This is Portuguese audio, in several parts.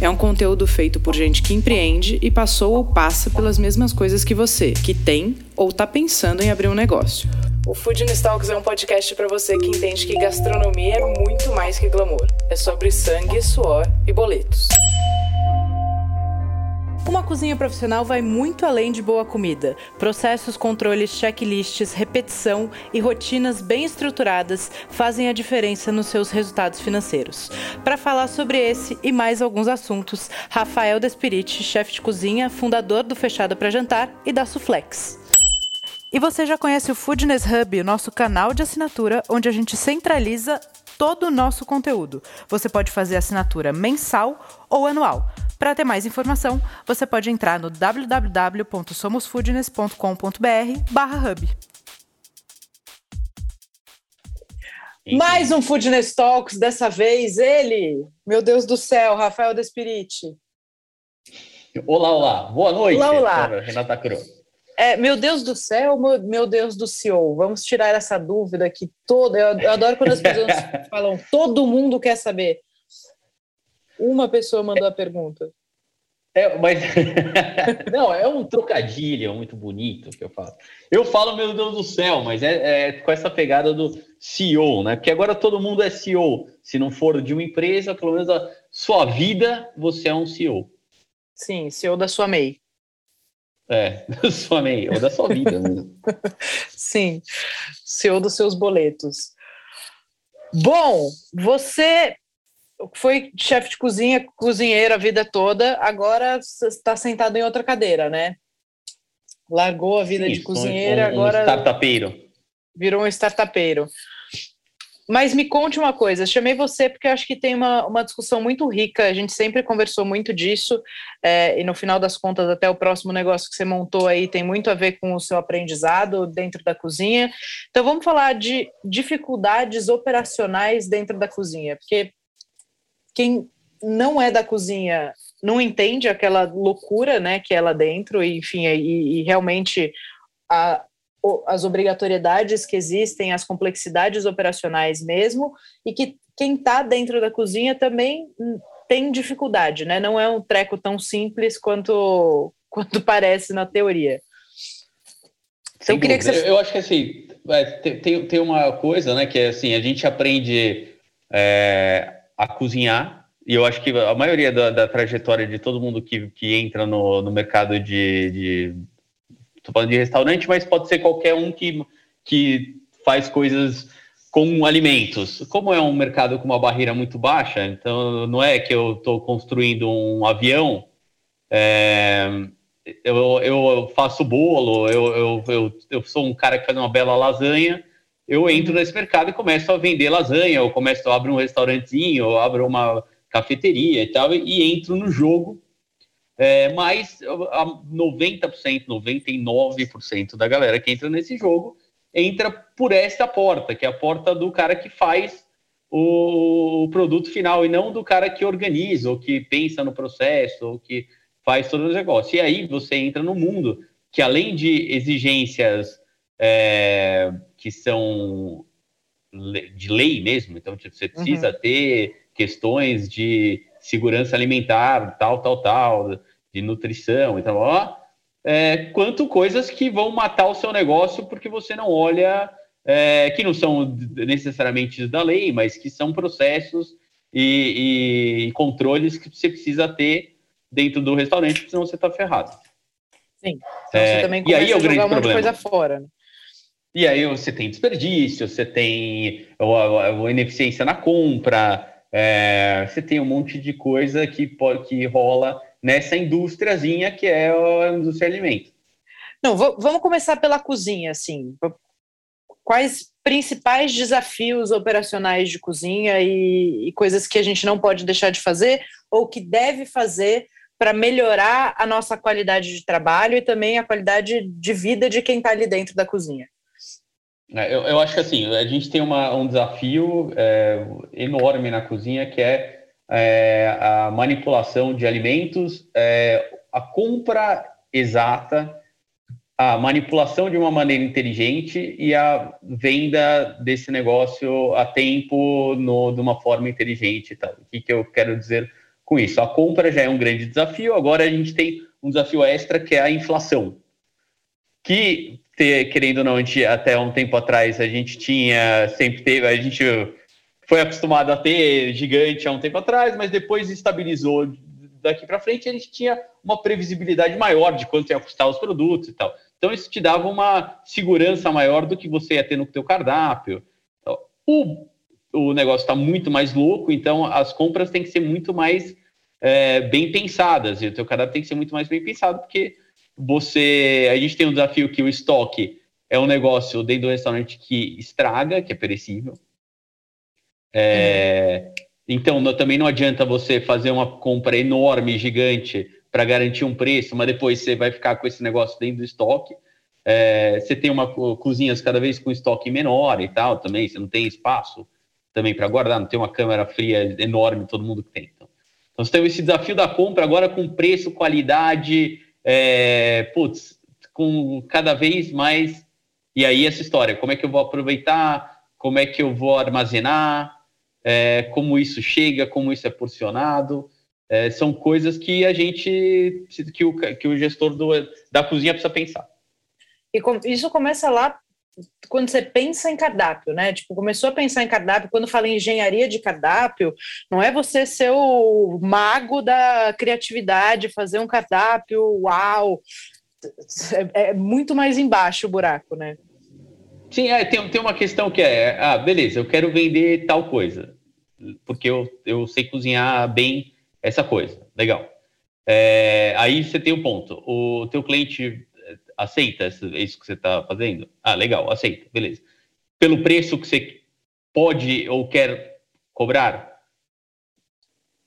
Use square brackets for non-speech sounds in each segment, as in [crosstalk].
É um conteúdo feito por gente que empreende e passou ou passa pelas mesmas coisas que você, que tem ou está pensando em abrir um negócio. O Food Talks é um podcast para você que entende que gastronomia é muito mais que glamour. É sobre sangue, suor e boletos. Uma cozinha profissional vai muito além de boa comida. Processos, controles, checklists, repetição e rotinas bem estruturadas fazem a diferença nos seus resultados financeiros. Para falar sobre esse e mais alguns assuntos, Rafael Despirite, chefe de cozinha, fundador do Fechado para Jantar e da Suflex. E você já conhece o Foodness Hub, o nosso canal de assinatura, onde a gente centraliza todo o nosso conteúdo. Você pode fazer assinatura mensal ou anual. Para ter mais informação, você pode entrar no www.somosfoodness.com.br/hub. Mais um Foodness Talks, dessa vez ele, meu Deus do céu, Rafael Despirite. Olá, olá, boa noite. Olá, olá. Renata Cruz. É, meu Deus do céu, meu Deus do CEO, vamos tirar essa dúvida que toda. Eu, eu adoro quando as pessoas [laughs] falam, todo mundo quer saber. Uma pessoa mandou a pergunta. É, mas [laughs] não, é um trocadilho muito bonito que eu falo. Eu falo, meu Deus do céu, mas é, é, com essa pegada do CEO, né? Porque agora todo mundo é CEO. Se não for de uma empresa, pelo menos a sua vida, você é um CEO. Sim, CEO da sua MEI. É, [laughs] da sua meia, ou da sua vida. Né? [laughs] Sim, seu dos seus boletos. Bom, você foi chefe de cozinha, cozinheiro a vida toda, agora está sentado em outra cadeira, né? Largou a vida Sim, de cozinheiro, um, um agora. Startupeiro. Virou um startupeiro. Mas me conte uma coisa, chamei você porque acho que tem uma, uma discussão muito rica, a gente sempre conversou muito disso, é, e no final das contas, até o próximo negócio que você montou aí tem muito a ver com o seu aprendizado dentro da cozinha. Então vamos falar de dificuldades operacionais dentro da cozinha, porque quem não é da cozinha não entende aquela loucura né, que é lá dentro, e, enfim, e, e realmente a, as obrigatoriedades que existem, as complexidades operacionais mesmo, e que quem está dentro da cozinha também tem dificuldade, né? Não é um treco tão simples quanto, quanto parece na teoria. Então, eu queria que você... Eu acho que assim, é, tem, tem uma coisa, né, que é assim, a gente aprende é, a cozinhar, e eu acho que a maioria da, da trajetória de todo mundo que, que entra no, no mercado de, de falando de restaurante, mas pode ser qualquer um que, que faz coisas com alimentos. Como é um mercado com uma barreira muito baixa, então não é que eu estou construindo um avião, é, eu, eu faço bolo, eu, eu, eu, eu sou um cara que faz uma bela lasanha, eu entro nesse mercado e começo a vender lasanha, ou começo a abrir um restaurantezinho, ou abro uma cafeteria e tal, e entro no jogo é, mas 90%, 99% da galera que entra nesse jogo entra por esta porta, que é a porta do cara que faz o produto final e não do cara que organiza, ou que pensa no processo, ou que faz todo o negócio. E aí você entra no mundo que, além de exigências é, que são de lei mesmo, então tipo, você precisa uhum. ter questões de segurança alimentar, tal, tal, tal, de nutrição, então, ó, é, quanto coisas que vão matar o seu negócio porque você não olha, é, que não são necessariamente da lei, mas que são processos e, e controles que você precisa ter dentro do restaurante, senão você está ferrado. Sim. Então é, você também começa e aí é o grande um problema. coisa fora. E aí você tem desperdício, você tem ineficiência na compra, é, você tem um monte de coisa que, que rola nessa indústriazinha que é a indústria de alimento. Não, vamos começar pela cozinha, assim. Quais principais desafios operacionais de cozinha e, e coisas que a gente não pode deixar de fazer ou que deve fazer para melhorar a nossa qualidade de trabalho e também a qualidade de vida de quem está ali dentro da cozinha? É, eu, eu, acho que assim, a gente tem uma, um desafio é, enorme na cozinha que é é, a manipulação de alimentos, é, a compra exata, a manipulação de uma maneira inteligente e a venda desse negócio a tempo no, de uma forma inteligente. Tá? O que, que eu quero dizer com isso? A compra já é um grande desafio, agora a gente tem um desafio extra que é a inflação. Que, querendo ou não, gente, até um tempo atrás a gente tinha, sempre teve, a gente foi acostumado a ter gigante há um tempo atrás, mas depois estabilizou daqui para frente, a gente tinha uma previsibilidade maior de quanto ia custar os produtos e tal. Então isso te dava uma segurança maior do que você ia ter no teu cardápio. Então, o, o negócio está muito mais louco, então as compras têm que ser muito mais é, bem pensadas, e o teu cardápio tem que ser muito mais bem pensado, porque você. A gente tem um desafio que o estoque é um negócio dentro do restaurante que estraga, que é perecível. É, então, não, também não adianta você fazer uma compra enorme, gigante, para garantir um preço, mas depois você vai ficar com esse negócio dentro do estoque. É, você tem uma cozinhas cada vez com estoque menor e tal também, você não tem espaço também para guardar, não tem uma câmera fria enorme, todo mundo que tem. Então, então você tem esse desafio da compra agora com preço, qualidade, é, putz, com cada vez mais. E aí essa história, como é que eu vou aproveitar, como é que eu vou armazenar, é, como isso chega, como isso é porcionado. É, são coisas que a gente, que o, que o gestor do, da cozinha precisa pensar. E com, isso começa lá quando você pensa em cardápio, né? Tipo, começou a pensar em cardápio, quando fala em engenharia de cardápio, não é você ser o mago da criatividade, fazer um cardápio, uau! É, é muito mais embaixo o buraco, né? Sim, é, tem, tem uma questão que é, ah, beleza, eu quero vender tal coisa porque eu, eu sei cozinhar bem essa coisa. Legal. É, aí você tem o um ponto. O teu cliente aceita isso que você está fazendo? Ah, legal, aceita, beleza. Pelo preço que você pode ou quer cobrar?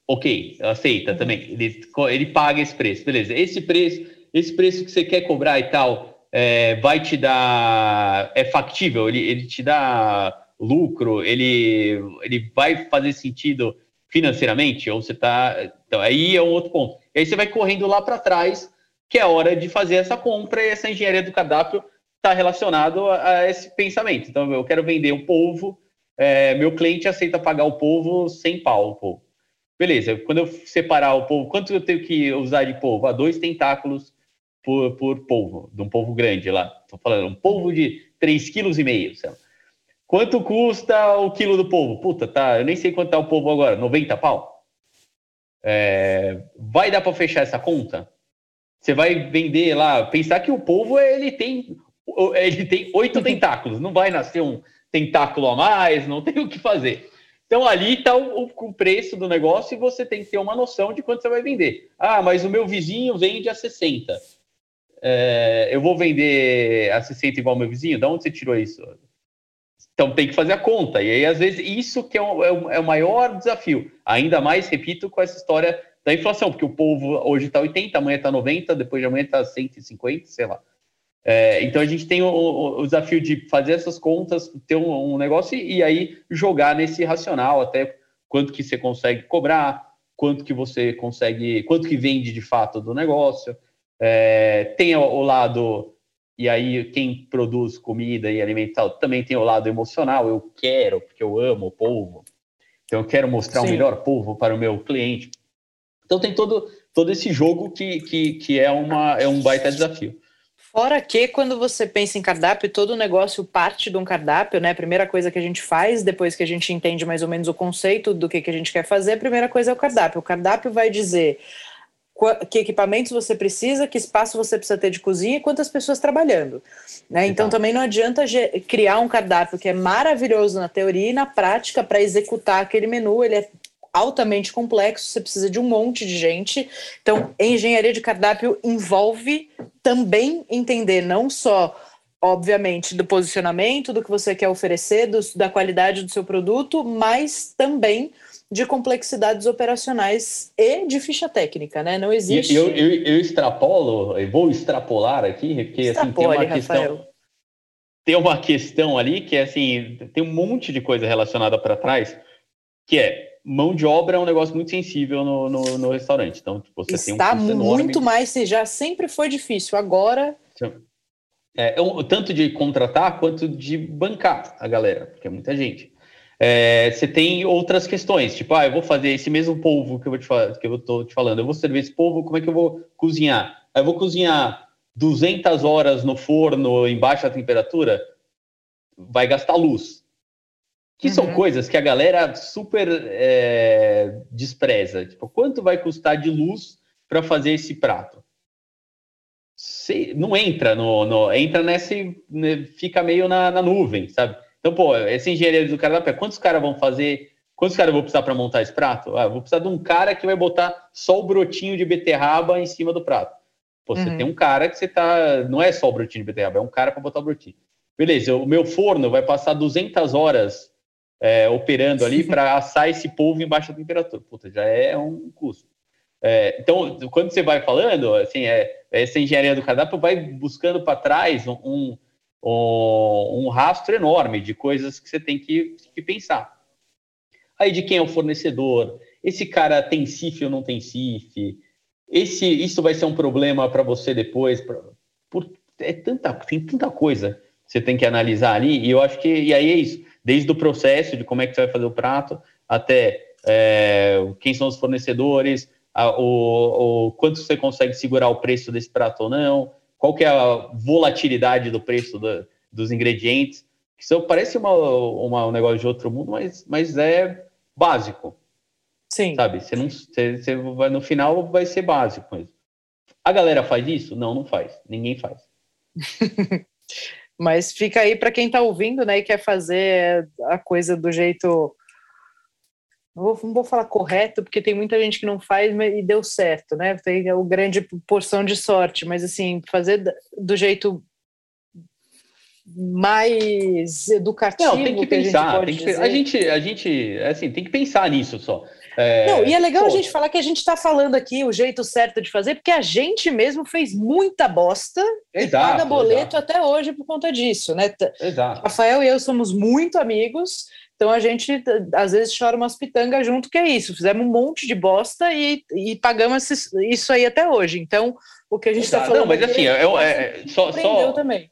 Ok, aceita também. Ele, ele paga esse preço, beleza. Esse preço, esse preço que você quer cobrar e tal, é, vai te dar. É factível? Ele, ele te dá lucro, ele, ele vai fazer sentido financeiramente? Ou você está. Então, aí é um outro ponto. E aí você vai correndo lá para trás, que é hora de fazer essa compra, e essa engenharia do cardápio está relacionado a, a, esse pensamento. Então, eu quero vender um polvo, é, meu cliente aceita pagar o polvo sem pau, o polvo. Beleza, quando eu separar o polvo, quanto eu tenho que usar de polvo? Ah, dois tentáculos por, por polvo, de um polvo grande lá. Estou falando, um polvo de 3,5 kg. Quanto custa o quilo do polvo? Puta, tá, eu nem sei quanto tá o polvo agora, 90 pau? É, vai dar para fechar essa conta? Você vai vender lá, pensar que o polvo ele tem ele tem oito [laughs] tentáculos, não vai nascer um tentáculo a mais, não tem [laughs] o que fazer. Então ali está o, o, preço do negócio e você tem que ter uma noção de quanto você vai vender. Ah, mas o meu vizinho vende a 60. É, eu vou vender a 60 igual ao meu vizinho? Da onde você tirou isso? Então tem que fazer a conta. E aí, às vezes, isso que é o, é o, é o maior desafio. Ainda mais, repito, com essa história da inflação, porque o povo hoje está 80, amanhã está 90, depois de amanhã está 150, sei lá. É, então a gente tem o, o, desafio de fazer essas contas, ter um, um, negócio e, e aí jogar nesse racional até quanto que você consegue cobrar, quanto que você consegue, quanto que vende de fato do negócio. É, tem o, o lado e aí, quem produz comida e alimento também tem o lado emocional. Eu quero, porque eu amo o povo. Então, eu quero mostrar Sim. o melhor povo para o meu cliente. Então, tem todo, todo esse jogo que, que, que é, uma, é um baita desafio. Fora que, quando você pensa em cardápio, todo o negócio parte de um cardápio, né? A primeira coisa que a gente faz, depois que a gente entende mais ou menos o conceito do que, que a gente quer fazer, a primeira coisa é o cardápio. O cardápio vai dizer que equipamentos você precisa, que espaço você precisa ter de cozinha e quantas pessoas trabalhando. Né? Então também não adianta criar um cardápio que é maravilhoso na teoria e na prática para executar aquele menu, ele é altamente complexo, você precisa de um monte de gente. Então, engenharia de cardápio envolve também entender não só obviamente, do posicionamento, do que você quer oferecer, do, da qualidade do seu produto, mas também de complexidades operacionais e de ficha técnica, né? Não existe. Eu, eu, eu extrapolo, eu vou extrapolar aqui, porque assim, tem uma questão. Rafael. Tem uma questão ali que é assim, tem um monte de coisa relacionada para trás, que é mão de obra é um negócio muito sensível no, no, no restaurante. Então, tipo, você Está tem um muito enorme. mais, já sempre foi difícil. Agora. É, é um, tanto de contratar quanto de bancar a galera, porque é muita gente. É, você tem outras questões, tipo, ah, eu vou fazer esse mesmo polvo que eu vou te falar, que eu tô te falando, eu vou servir esse polvo, como é que eu vou cozinhar? Eu vou cozinhar 200 horas no forno em baixa temperatura, vai gastar luz. Que uhum. são coisas que a galera super é, despreza. Tipo, quanto vai custar de luz para fazer esse prato? Não entra no, no, entra nesse, né, fica meio na, na, nuvem, sabe? Então, pô, essa engenharia do cara da pé, quantos caras vão fazer? Quantos caras vão precisar para montar esse prato? Ah, vou precisar de um cara que vai botar só o brotinho de beterraba em cima do prato. Pô, você uhum. tem um cara que você tá. Não é só o brotinho de beterraba, é um cara para botar o brotinho. Beleza, o meu forno vai passar 200 horas é, operando ali para assar esse polvo em baixa temperatura. Puta, já é um custo. É, então, quando você vai falando, assim, é, essa engenharia do cardápio vai buscando para trás um, um, um, rastro enorme de coisas que você tem que, que pensar. Aí de quem é o fornecedor, esse cara tem CIF ou não tem CIF, esse, isso vai ser um problema para você depois. Pra, por, é tanta, tem tanta coisa que você tem que analisar ali, e eu acho que e aí é isso, desde o processo de como é que você vai fazer o prato, até é, quem são os fornecedores, a, o, o, quanto você consegue segurar o preço desse prato ou não, qual que é a volatilidade do preço da, dos ingredientes. Isso parece uma, uma, um negócio de outro mundo, mas, mas é básico. Sim. Sabe? Você não, você, você vai, no final vai ser básico. A galera faz isso? Não, não faz. Ninguém faz. [laughs] Mas fica aí para quem está ouvindo, né, e quer fazer a coisa do jeito não vou, não vou falar correto, porque tem muita gente que não faz e deu certo, né? Tem o grande porção de sorte, mas assim, fazer do jeito mais educativo. Não, tem que, que pensar. A gente, tem que, a gente, a gente, assim, tem que pensar nisso só. É, não, e é legal pô. a gente falar que a gente está falando aqui o jeito certo de fazer, porque a gente mesmo fez muita bosta exato, e paga boleto exato. até hoje por conta disso, né? Exato. Rafael e eu somos muito amigos, então a gente às vezes chora umas pitangas junto, que é isso. Fizemos um monte de bosta e, e pagamos isso aí até hoje. Então, o que a gente está falando. Não, mas assim, eu, é, só, só, também.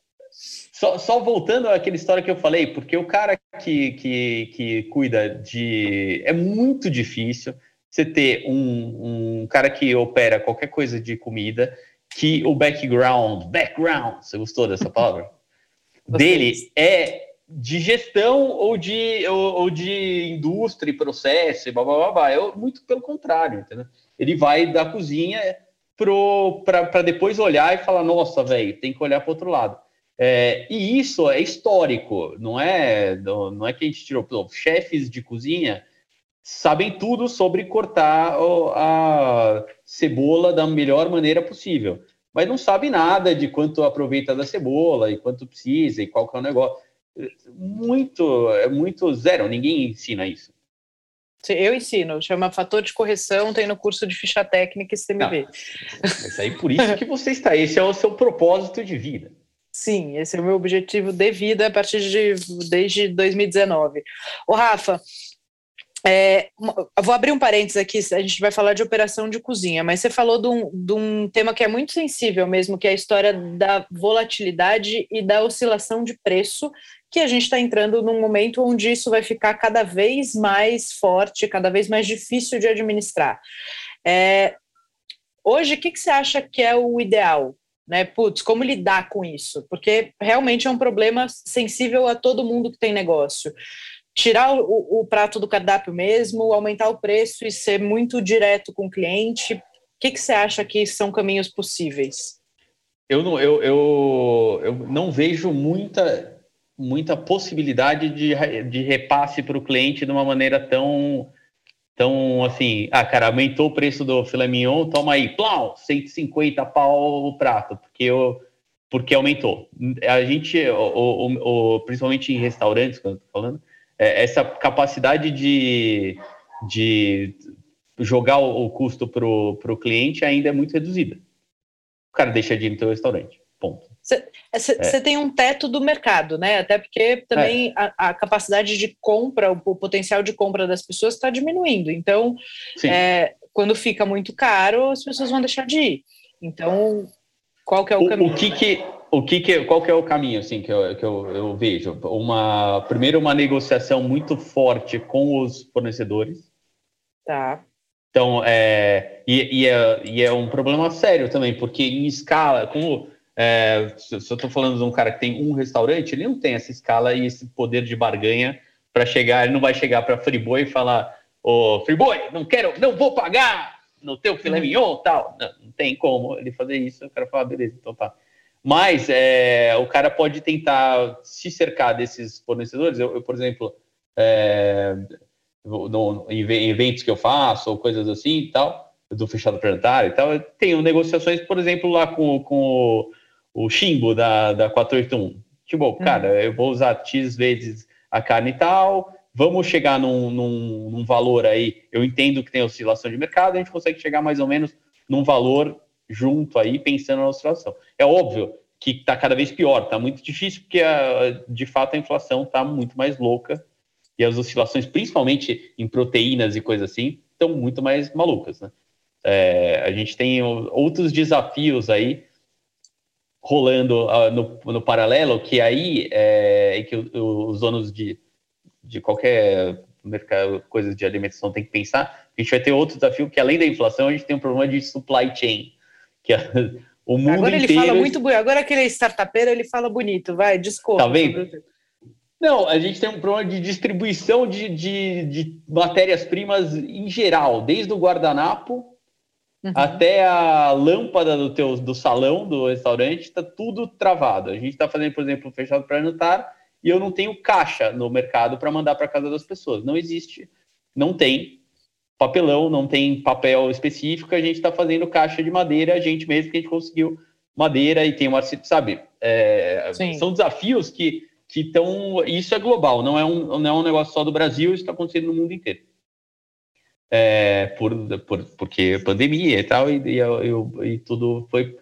Só, só, voltando àquela história que eu falei, porque o cara que, que, que cuida de. É muito difícil você ter um, um cara que opera qualquer coisa de comida, que o background, background, você gostou dessa [laughs] palavra? dele é de gestão ou de, ou, ou, de indústria e processo e blá, blá, blá, blá. É muito pelo contrário, entendeu? Ele vai da cozinha para depois olhar e falar, nossa, velho, tem que olhar para outro lado. É, e isso é histórico, não é, não é que a gente tirou. Chefes de cozinha sabem tudo sobre cortar a cebola da melhor maneira possível, mas não sabe nada de quanto aproveita da cebola e quanto precisa e qual que é o negócio. Muito, é muito zero, ninguém ensina isso. Eu ensino, chama fator de correção, tem no curso de ficha técnica e CMB. Mas aí por isso que você está, esse é o seu propósito de vida. Sim, esse é o meu objetivo de vida a partir de desde 2019. O Rafa, é, vou abrir um parênteses aqui, a gente vai falar de operação de cozinha, mas você falou de um, de um, tema que é muito sensível mesmo, que é a história da volatilidade e da oscilação de preço, que a gente está entrando num momento onde isso vai ficar cada vez mais forte, cada vez mais difícil de administrar. É, hoje, o que, que você acha que é o ideal? Né? Putz, como lidar com isso? Porque realmente é um problema sensível a todo mundo que tem negócio. Tirar o, o prato do cardápio mesmo, aumentar o preço e ser muito direto com o cliente. O que, você acha que são caminhos possíveis? Eu não, eu, eu, eu não vejo muita, muita possibilidade de, de repasse para o cliente de uma maneira tão então, assim, ah, cara, aumentou o preço do filé mignon, toma aí, plau, 150 pau o prato, porque, eu, porque aumentou. A gente, o, o, o principalmente em restaurantes, quando eu tô falando, é, essa capacidade de, de jogar o, custo para o cliente ainda é muito reduzida. O cara deixa de ir no teu restaurante. Ponto. Você é. tem um teto do mercado, né? Até porque também é. a, a, capacidade de compra, o, o, potencial de compra das pessoas está diminuindo. Então, é, quando fica muito caro, as pessoas vão deixar de ir. Então, qual que é o, o caminho? O que que, o que que, qual que é o caminho assim que eu, que eu, eu vejo? Uma, primeiro, uma negociação muito forte com os fornecedores. Tá. Então, é, e, e, é, e é um problema sério também, porque em escala, como é, se eu estou falando de um cara que tem um restaurante, ele não tem essa escala e esse poder de barganha para chegar, ele não vai chegar para Friboi e falar, ô oh, Friboi, não quero, não vou pagar no teu filé uhum. mignon tal. Não, não, tem como ele fazer isso, eu quero falar, beleza, então tá. Mas é, o cara pode tentar se cercar desses fornecedores. Eu, eu por exemplo, é, no, em eventos que eu faço ou coisas assim e tal, do fechado planetário e tal, eu tenho negociações, por exemplo, lá com, com o Chimbo da, da 481. Tipo, uhum. cara, eu vou usar X vezes a carne e tal, vamos chegar num, num, num, valor aí. Eu entendo que tem oscilação de mercado, a gente consegue chegar mais ou menos num valor junto aí, pensando na oscilação. É óbvio que está cada vez pior, está muito difícil, porque a, de fato a inflação está muito mais louca e as oscilações, principalmente em proteínas e coisas assim, estão muito mais malucas. Né? É, a gente tem outros desafios aí rolando uh, no, no, paralelo, que aí é, que os donos de, de qualquer mercado, coisas de alimentação tem que pensar, a gente vai ter outro desafio que além da inflação, a gente tem um problema de supply chain, que é, [laughs] o mundo Agora ele inteiro... fala muito bonito, agora aquele startupeiro ele fala bonito, vai, desculpa. Tá vendo? Não, a gente tem um problema de distribuição de, de, de matérias-primas em geral, desde o guardanapo Uhum. Até a lâmpada do teu do salão do restaurante está tudo travado. A gente está fazendo, por exemplo, um fechado planetário e eu não tenho caixa no mercado para mandar para casa das pessoas. Não existe, não tem papelão, não tem papel específico. A gente está fazendo caixa de madeira, a gente mesmo que a gente conseguiu madeira e tem uma, sabe? É, são desafios que que estão. Isso é global, não é um, não é um negócio só do Brasil, isso está acontecendo no mundo inteiro é, por, por, porque pandemia e tal, e, e, e, tudo foi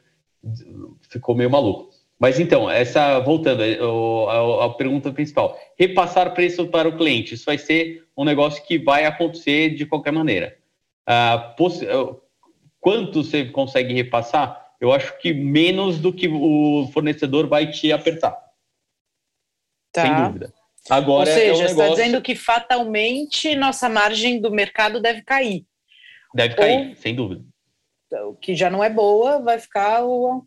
ficou meio maluco. Mas então, essa voltando à pergunta principal, repassar preço para o cliente, isso vai ser um negócio que vai acontecer de qualquer maneira. Ah, quanto você consegue repassar? Eu acho que menos do que o fornecedor vai te apertar. Tá. Sem dúvida. Agora Ou seja, é um negócio... está dizendo que fatalmente nossa margem do mercado deve cair. Deve cair, Ou, sem dúvida. O que já não é boa, vai ficar o.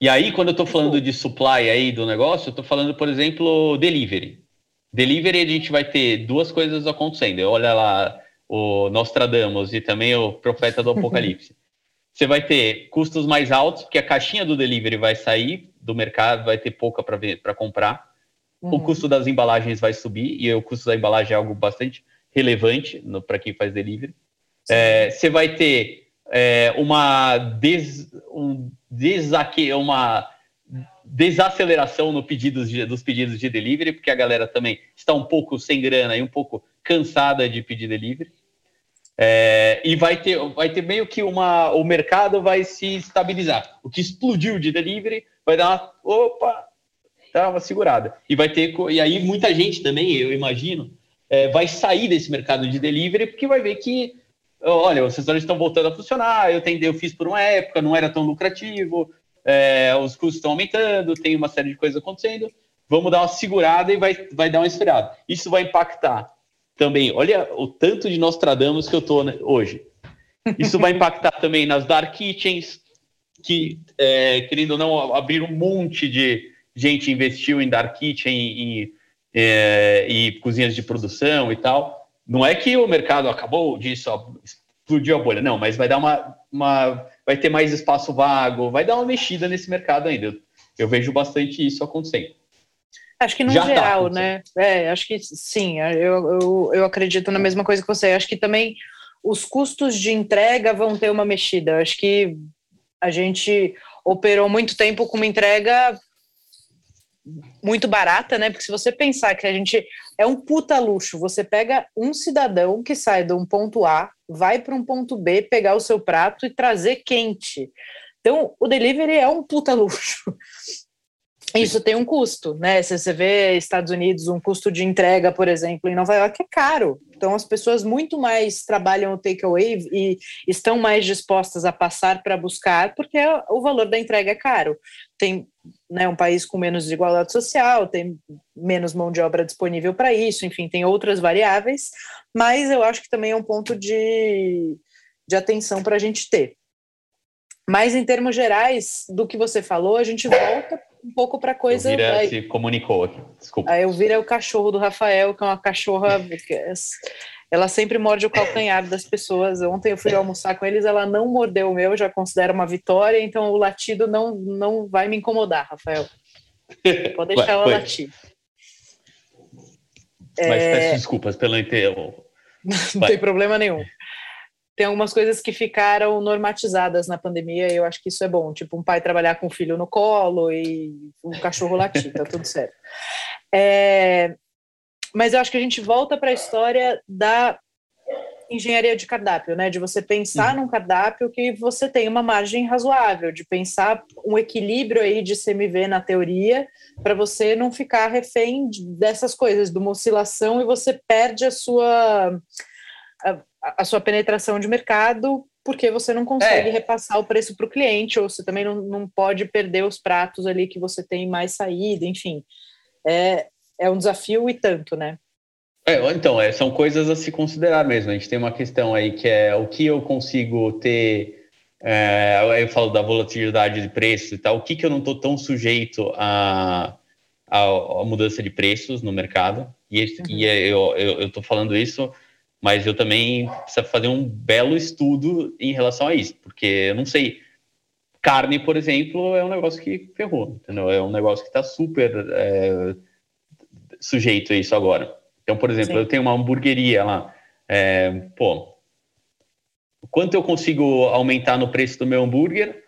E aí, quando eu estou falando de supply aí do negócio, eu estou falando, por exemplo, delivery. Delivery a gente vai ter duas coisas acontecendo. Olha lá o Nostradamus e também o Profeta do [laughs] Apocalipse. Você vai ter custos mais altos, porque a caixinha do delivery vai sair do mercado, vai ter pouca para comprar. Uhum. O custo das embalagens vai subir, e o custo da embalagem é algo bastante relevante para quem faz delivery. É, você vai ter é, uma, des, um desaque, uma desaceleração no pedidos de, dos pedidos de delivery, porque a galera também está um pouco sem grana e um pouco cansada de pedir delivery. É, e vai ter, vai ter meio que uma. O mercado vai se estabilizar. O que explodiu de delivery vai dar uma. Opa, dar uma segurada. E vai ter. E aí muita gente também, eu imagino, é, vai sair desse mercado de delivery porque vai ver que, olha, os restaurantes estão voltando a funcionar, eu, tentei, eu fiz por uma época, não era tão lucrativo, é, os custos estão aumentando, tem uma série de coisas acontecendo, vamos dar uma segurada e vai, vai dar uma esfriada. Isso vai impactar também, olha o tanto de Nostradamus que eu estou né, hoje. Isso vai impactar também nas dark kitchens, que, é, querendo ou não, abrir um monte de, gente investiu em dark kitchen e, e, é, e cozinhas de produção e tal. Não é que o mercado acabou disso, ó, explodiu a bolha, não, mas vai dar uma, uma, vai ter mais espaço vago, vai dar uma mexida nesse mercado ainda. Eu, eu vejo bastante isso acontecendo. Acho que no Já tá geral, tá né? É, acho que sim, eu, eu, eu acredito na mesma coisa que você. Acho que também os custos de entrega vão ter uma mexida. Acho que a gente operou muito tempo com uma entrega muito barata, né? Porque se você pensar que a gente é um puta luxo, você pega um cidadão que sai de um ponto A, vai para um ponto B, pegar o seu prato e trazer quente. Então, o delivery é um puta [laughs] luxo. Isso tem um custo, né? Se você vê Estados Unidos, um custo de entrega, por exemplo, em Nova York é caro. Então as pessoas muito mais trabalham o takeaway e estão mais dispostas a passar para buscar, porque o valor da entrega é caro. Tem né, um país com menos desigualdade social, tem menos mão de obra disponível para isso, enfim, tem outras variáveis, mas eu acho que também é um ponto de, de atenção para a gente ter. Mas em termos gerais do que você falou, a gente volta um pouco para coisa. Elvira aí, se comunicou aqui, desculpa. A Elvira é o cachorro do Rafael, que é uma cachorra. Ela sempre morde o calcanhar das pessoas. Ontem eu fui almoçar com eles, ela não mordeu o meu, já considero uma vitória, então o latido não, não vai me incomodar, Rafael. [laughs] Pode deixar ela latir. Mas é... peço desculpas pelo enterro. [laughs] não tem problema nenhum tem algumas coisas que ficaram normatizadas na pandemia e eu acho que isso é bom. Tipo, um pai trabalhar com o filho no colo e um cachorro latir, tá tudo certo. É, mas eu acho que a gente volta para a história da engenharia de cardápio, né? De você pensar uhum. num cardápio que você tem uma margem razoável, de pensar um equilíbrio aí de CMV na teoria, para você não ficar refém dessas coisas, de uma oscilação e você perde a sua. A, a sua penetração de mercado porque você não consegue é. repassar o preço para o cliente, ou você também não, não pode perder os pratos ali que você tem mais saída, enfim. É, é um desafio e tanto, né? É, então, é, são coisas a se considerar mesmo. A gente tem uma questão aí que é o que eu consigo ter. É, eu falo da volatilidade de preços e tal. O que, que eu não estou tão sujeito a, a, a, mudança de preços no mercado? E, uhum. e é, eu estou falando isso mas eu também preciso fazer um belo estudo em relação a isso, porque eu não sei. Carne, por exemplo, é um negócio que ferrou, entendeu? É um negócio que está super é, sujeito a isso agora. Então, por exemplo, Sim. eu tenho uma hamburgueria lá. É, pô, quanto eu consigo aumentar no preço do meu hambúrguer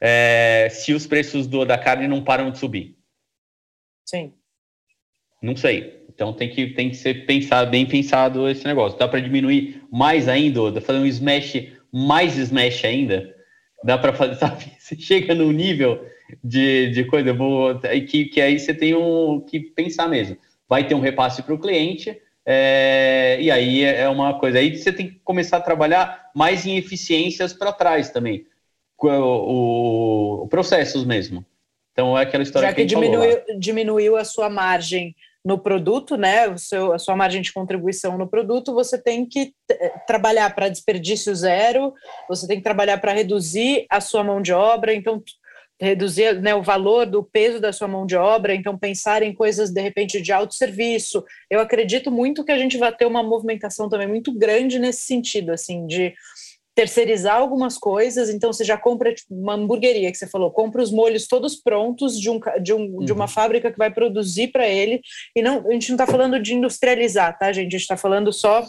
é, se os preços do, da carne não param de subir? Sim. Não sei. Então tem que, tem que ser pensado, bem pensado esse negócio. Dá para diminuir mais ainda, fazer um smash mais smash ainda. Dá para fazer, [laughs] sabe? Você chega num nível de, de coisa vou, que, que aí você tem um, que pensar mesmo. Vai ter um repasse para o cliente, é, e aí é, é uma coisa. Aí você tem que começar a trabalhar mais em eficiências para trás também. O, o, o, processos mesmo. Então é aquela história Já que, que diminuiu, diminuiu a sua margem no produto, né, o seu, a sua margem de contribuição no produto, você tem que eh, trabalhar para desperdício zero, você tem que trabalhar para reduzir a sua mão de obra, então reduzir né, o valor do peso da sua mão de obra, então pensar em coisas de repente de autosserviço. Eu acredito muito que a gente vai ter uma movimentação também muito grande nesse sentido, assim, de terceirizar algumas coisas, então você já compra tipo, uma hamburgueria que você falou, compra os molhos todos prontos de, um, de, um, uhum. de uma uhum. fábrica que vai produzir para ele, e não, a gente não está falando de industrializar, tá, gente? A gente está falando só.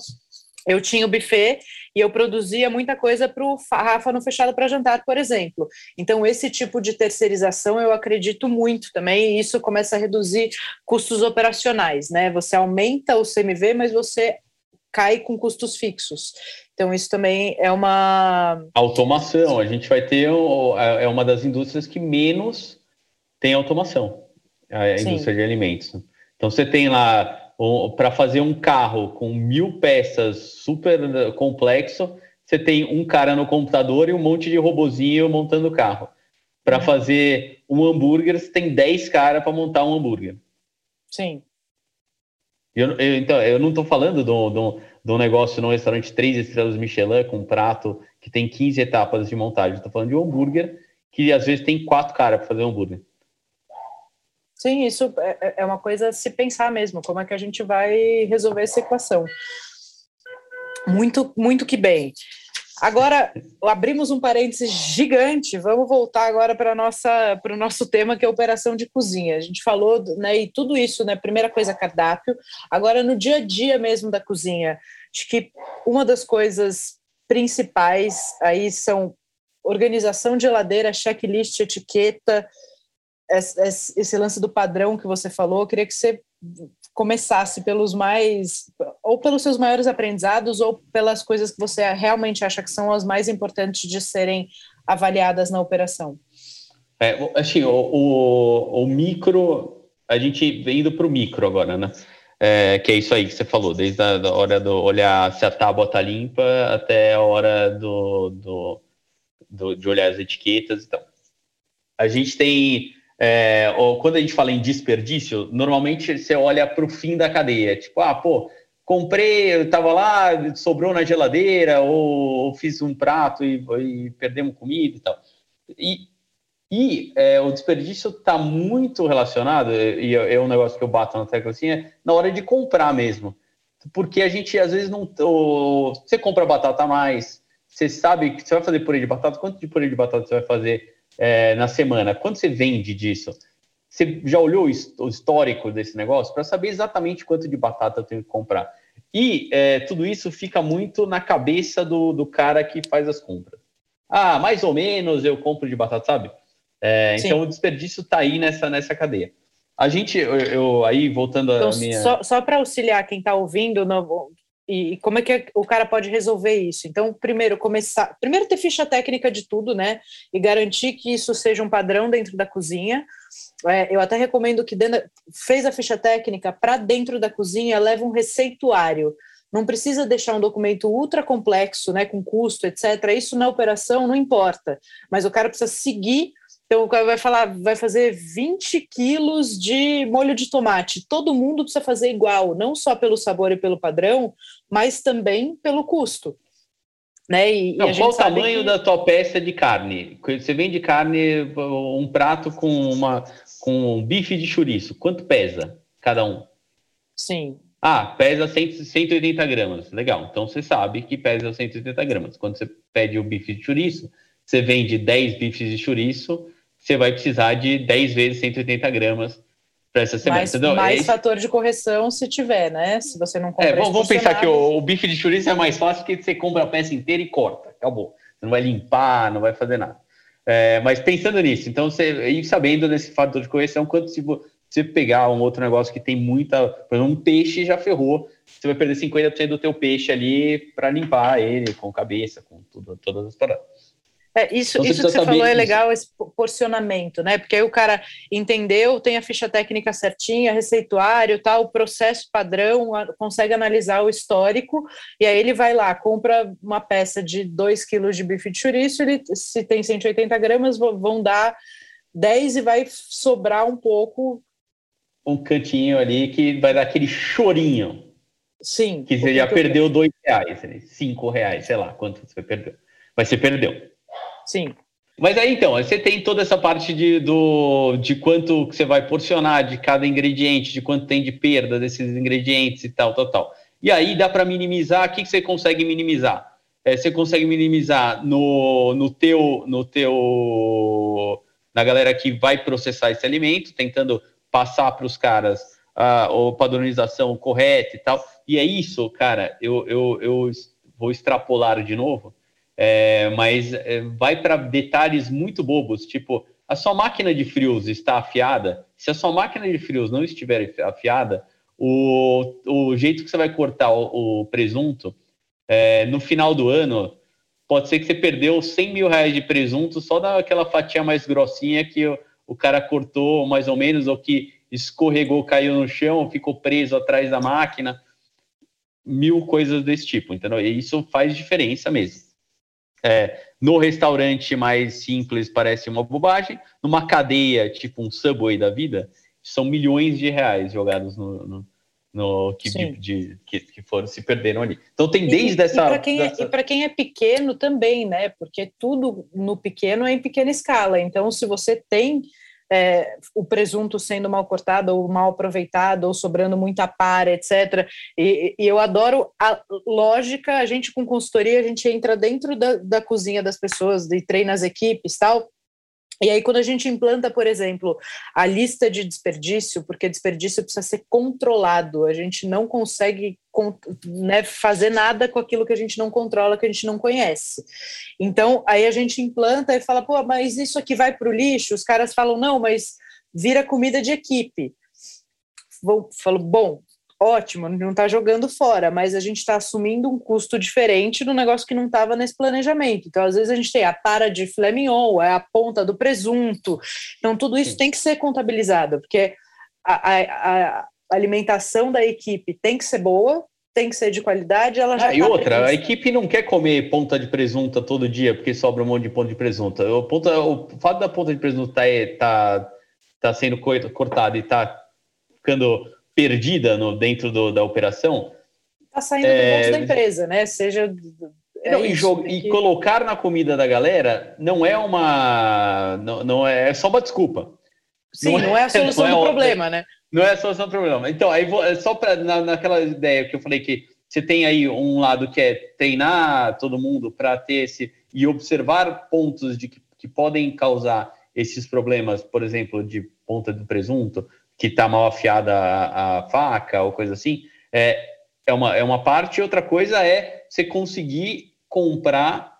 Eu tinha o buffet e eu produzia muita coisa para o Rafa no Fechado para Jantar, por exemplo. Então, esse tipo de terceirização eu acredito muito também, e isso começa a reduzir custos operacionais, né? Você aumenta o CMV, mas você cai com custos fixos. Então, isso também é uma. Automação. A gente vai ter. É uma das indústrias que menos tem automação a Sim. indústria de alimentos. Então, você tem lá. Para fazer um carro com mil peças super complexo, você tem um cara no computador e um monte de robozinho montando o carro. Para uhum. fazer um hambúrguer, você tem 10 caras para montar um hambúrguer. Sim. Eu, eu, então, eu não estou falando do, do, de um negócio num restaurante três estrelas Michelin com um prato que tem 15 etapas de montagem. Estou falando de um hambúrguer que às vezes tem quatro caras para fazer um hambúrguer. Sim, isso é, é, é uma coisa a se pensar mesmo, como é que a gente vai resolver essa equação. Muito, muito que bem. Agora, abrimos um parênteses gigante, vamos voltar agora para o nosso tema, que é operação de cozinha. A gente falou, né, e tudo isso, né, primeira coisa, cardápio. Agora, no dia a dia mesmo da cozinha, acho que uma das coisas principais aí são organização de geladeira, checklist, etiqueta, esse lance do padrão que você falou. Eu queria que você começasse pelos mais, ou pelos seus maiores aprendizados, ou pelas coisas que você realmente acha que são as mais importantes de serem avaliadas na operação? É, assim, o, o, o micro, a gente indo para o micro agora, né? É, que é isso aí que você falou, desde a hora do olhar se a tábua tá limpa até a hora do, do, do de olhar as etiquetas. Então, a gente tem é, quando a gente fala em desperdício, normalmente você olha para o fim da cadeia, tipo, ah, pô, comprei, eu tava lá, sobrou na geladeira, ou, ou fiz um prato e, e, perdemos comida e tal. E, e é, o desperdício está muito relacionado, e é, é, um negócio que eu bato na tecla assim, é na hora de comprar mesmo. Porque a gente às vezes não. Ou, você compra batata mais, você sabe que você vai fazer purê de batata, quanto de purê de batata você vai fazer é, na semana? Quanto você vende disso? Você já olhou o histórico desse negócio para saber exatamente quanto de batata eu tenho que comprar? E é, tudo isso fica muito na cabeça do, do cara que faz as compras. Ah, mais ou menos eu compro de batata, sabe? É, então o desperdício está aí nessa, nessa cadeia. A gente, eu, eu aí voltando então, a minha. Só, só para auxiliar quem está ouvindo, no, e, como é que o cara pode resolver isso? Então, primeiro, começar. Primeiro, ter ficha técnica de tudo, né? E garantir que isso seja um padrão dentro da cozinha. É, eu até recomendo que dentro, fez a ficha técnica para dentro da cozinha, leva um receituário. Não precisa deixar um documento ultra complexo, né, com custo, etc. Isso na operação não importa, mas o cara precisa seguir então o cara vai falar, vai fazer 20 quilos de molho de tomate. Todo mundo precisa fazer igual, não só pelo sabor e pelo padrão, mas também pelo custo. Né? E, não, e qual o tamanho que... da tua peça de carne? Você vende carne, um prato com uma com um bife de chouriço. Quanto pesa cada um? Sim. Ah, pesa 100, 180 gramas. Legal. Então você sabe que pesa 180 gramas. Quando você pede o bife de chouriço, você vende 10 bifes de chouriço, você vai precisar de 10 vezes 180 gramas para essa semana. Mais, mais é fator de correção se tiver, né? Se você não compra. É, vamos, vamos pensar que o, o, bife de chouriço é mais fácil porque você compra a peça inteira e corta. Acabou. Você não vai limpar, não vai fazer nada. É, mas pensando nisso, então você ir sabendo desse fator de correção, quanto se você pegar um outro negócio que tem muita. Por exemplo, um peixe já ferrou, você vai perder 50% do teu peixe ali para limpar ele com cabeça, com tudo, todas as paradas. É, isso, então, isso que você falou é legal, esse porcionamento, né? Porque aí o cara entendeu, tem a ficha técnica certinha, receituário, tal, o processo padrão, consegue analisar o histórico, e aí ele vai lá, compra uma peça de 2 quilos de bife de chouriço, ele, se tem 180 gramas, vão dar 10 e vai sobrar um pouco. Um cantinho ali que vai dar aquele chorinho. Sim. Que você já perdeu dois reais, cinco reais, sei lá quanto você perdeu. Mas você perdeu. Sim. Mas aí então, você tem toda essa parte de, do, de quanto você vai porcionar de cada ingrediente, de quanto tem de perda desses ingredientes e tal, tal, tal. E aí dá para minimizar, o que, que você consegue minimizar? É, você consegue minimizar no, no teu, no teu, na galera que vai processar esse alimento, tentando passar para os caras a, a padronização correta e tal. E é isso, cara, eu, eu, eu vou extrapolar de novo é, mas é, vai para detalhes muito bobos, tipo, a sua máquina de frios está afiada? Se a sua máquina de frios não estiver afiada, o, o jeito que você vai cortar o, o presunto, é, no final do ano, pode ser que você perdeu 100 mil reais de presunto só daquela fatia mais grossinha que o, o cara cortou mais ou menos, ou que escorregou, caiu no chão, ficou preso atrás da máquina, mil coisas desse tipo, entendeu? E isso faz diferença mesmo. É, no restaurante mais simples parece uma bobagem, numa cadeia tipo um Subway da vida, são milhões de reais jogados no, no, no que, de, de, que, que, foram se perderam ali. Então tem desde e, essa. E para quem, é, quem, é pequeno também, né? Porque tudo no pequeno é em pequena escala. Então, se você tem é, o presunto sendo mal cortado ou mal aproveitado ou sobrando muita para, etc. E, e, eu adoro a lógica, a gente com consultoria, a gente entra dentro da, da cozinha das pessoas e treina as equipes tal, e aí, quando a gente implanta, por exemplo, a lista de desperdício, porque desperdício precisa ser controlado, a gente não consegue né, fazer nada com aquilo que a gente não controla, que a gente não conhece. Então, aí a gente implanta e fala, pô, mas isso aqui vai para o lixo? Os caras falam, não, mas vira comida de equipe. Falo, bom, ótimo, não está jogando fora, mas a gente está assumindo um custo diferente do negócio que não estava nesse planejamento. Então, às vezes, a gente tem a para de filé mignon, é a ponta do presunto. Então, tudo isso Sim. tem que ser contabilizado, porque a, a, a, alimentação da equipe tem que ser boa, tem que ser de qualidade, ela já. Ah, e tá outra, a equipe não quer comer ponta de presunta todo dia porque sobra um monte de ponta de presunta. O, ponta, o fato da ponta de presunto tá, tá, tá sendo cortada e tá ficando perdida no, dentro do, da operação. Está saindo é... do bolso da empresa, né? Seja. É não, isso, e, e colocar na comida da galera não é uma. Não, não é, é só uma desculpa. Sim, não, não é, a [laughs] solução do problema, né? Não é a solução do problema. Então, aí vou, é só para na, naquela ideia que eu falei que você tem aí um lado que é treinar todo mundo para ter esse e observar pontos de que, que podem causar esses problemas, por exemplo, de ponta do presunto, que está mal afiada a, a, faca ou coisa assim, é, é, uma, é uma parte. Outra coisa é você conseguir comprar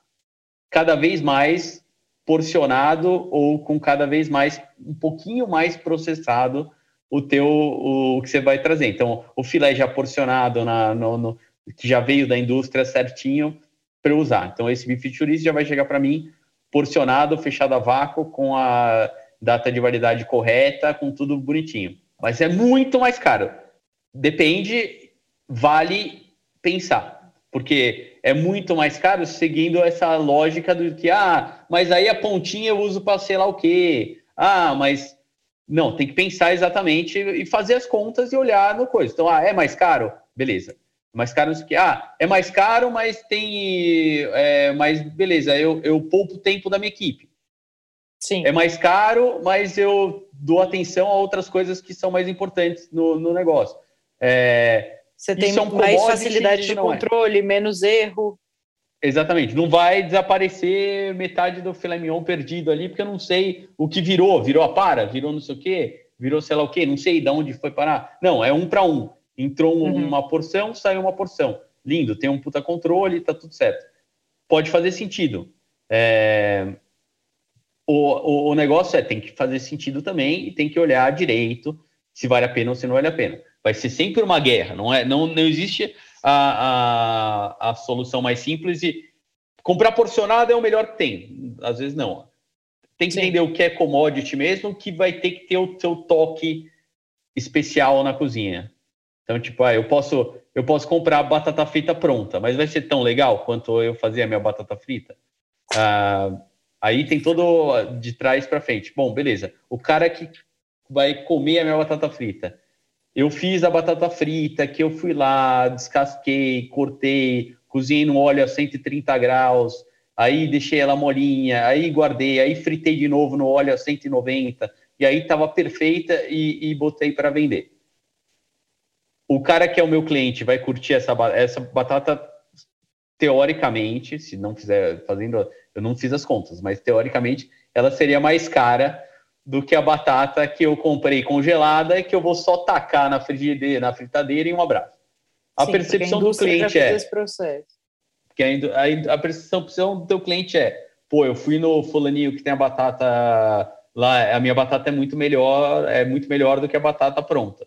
cada vez mais porcionado ou com cada vez mais um pouquinho mais processado o teu o, que você vai trazer. Então, o filé já porcionado na, no, no que já veio da indústria certinho para usar. Então, esse bife já vai chegar para mim porcionado, fechado a vácuo, com a data de validade correta, com tudo bonitinho. Mas é muito mais caro. Depende, vale pensar. Porque é muito mais caro seguindo essa lógica do que, ah, mas aí a pontinha eu uso para sei lá o quê. Ah, mas. Não, tem que pensar exatamente e fazer as contas e olhar no coisa. Então, ah, é mais caro? Beleza. Mais caro que, ah, é mais caro, mas tem. É, mas beleza, eu, eu poupo tempo da minha equipe. Sim. É mais caro, mas eu dou atenção a outras coisas que são mais importantes no, no negócio. É, Você tem é um mais facilidade de é. controle, é. menos erro. Exatamente. Não vai desaparecer metade do filé mignon perdido ali, porque eu não sei o que virou. Virou a para? Virou não sei o quê? Virou sei lá o quê? Não sei de onde foi parar. Não, é um para um. Entrou uhum. uma porção, saiu uma porção. Lindo, tem um puta controle, tá tudo certo. Pode fazer sentido. É, o, o, o, negócio é, tem que fazer sentido também e tem que olhar direito se vale a pena ou se não vale a pena. Vai ser sempre uma guerra, não é? Não, não existe a, a, a solução mais simples e comprar porcionado é o melhor que tem. Às vezes não. Tem que Sim. entender o que é commodity mesmo, que vai ter que ter o seu toque especial na cozinha. Então, tipo, ah, eu posso eu posso comprar batata frita pronta, mas vai ser tão legal quanto eu fazer a minha batata frita? Ah, Aí tem todo de trás para frente. Bom, beleza. O cara que vai comer a minha batata frita. Eu fiz a batata frita, que eu fui lá, descasquei, cortei, cozinhei no óleo a 130 graus, aí deixei ela molinha, aí guardei, aí fritei de novo no óleo a 190, e aí estava perfeita e, e botei para vender. O cara que é o meu cliente vai curtir essa, essa batata teoricamente, se não fizer fazendo, eu não fiz as contas, mas teoricamente ela seria mais cara do que a batata que eu comprei congelada e que eu vou só tacar na frigideira, na fritadeira e um abraço. A Sim, percepção a do cliente é que a, a, percepção do teu cliente é, pô, eu fui no fulaninho que tem a batata lá, a minha batata é muito melhor, é muito melhor do que a batata pronta.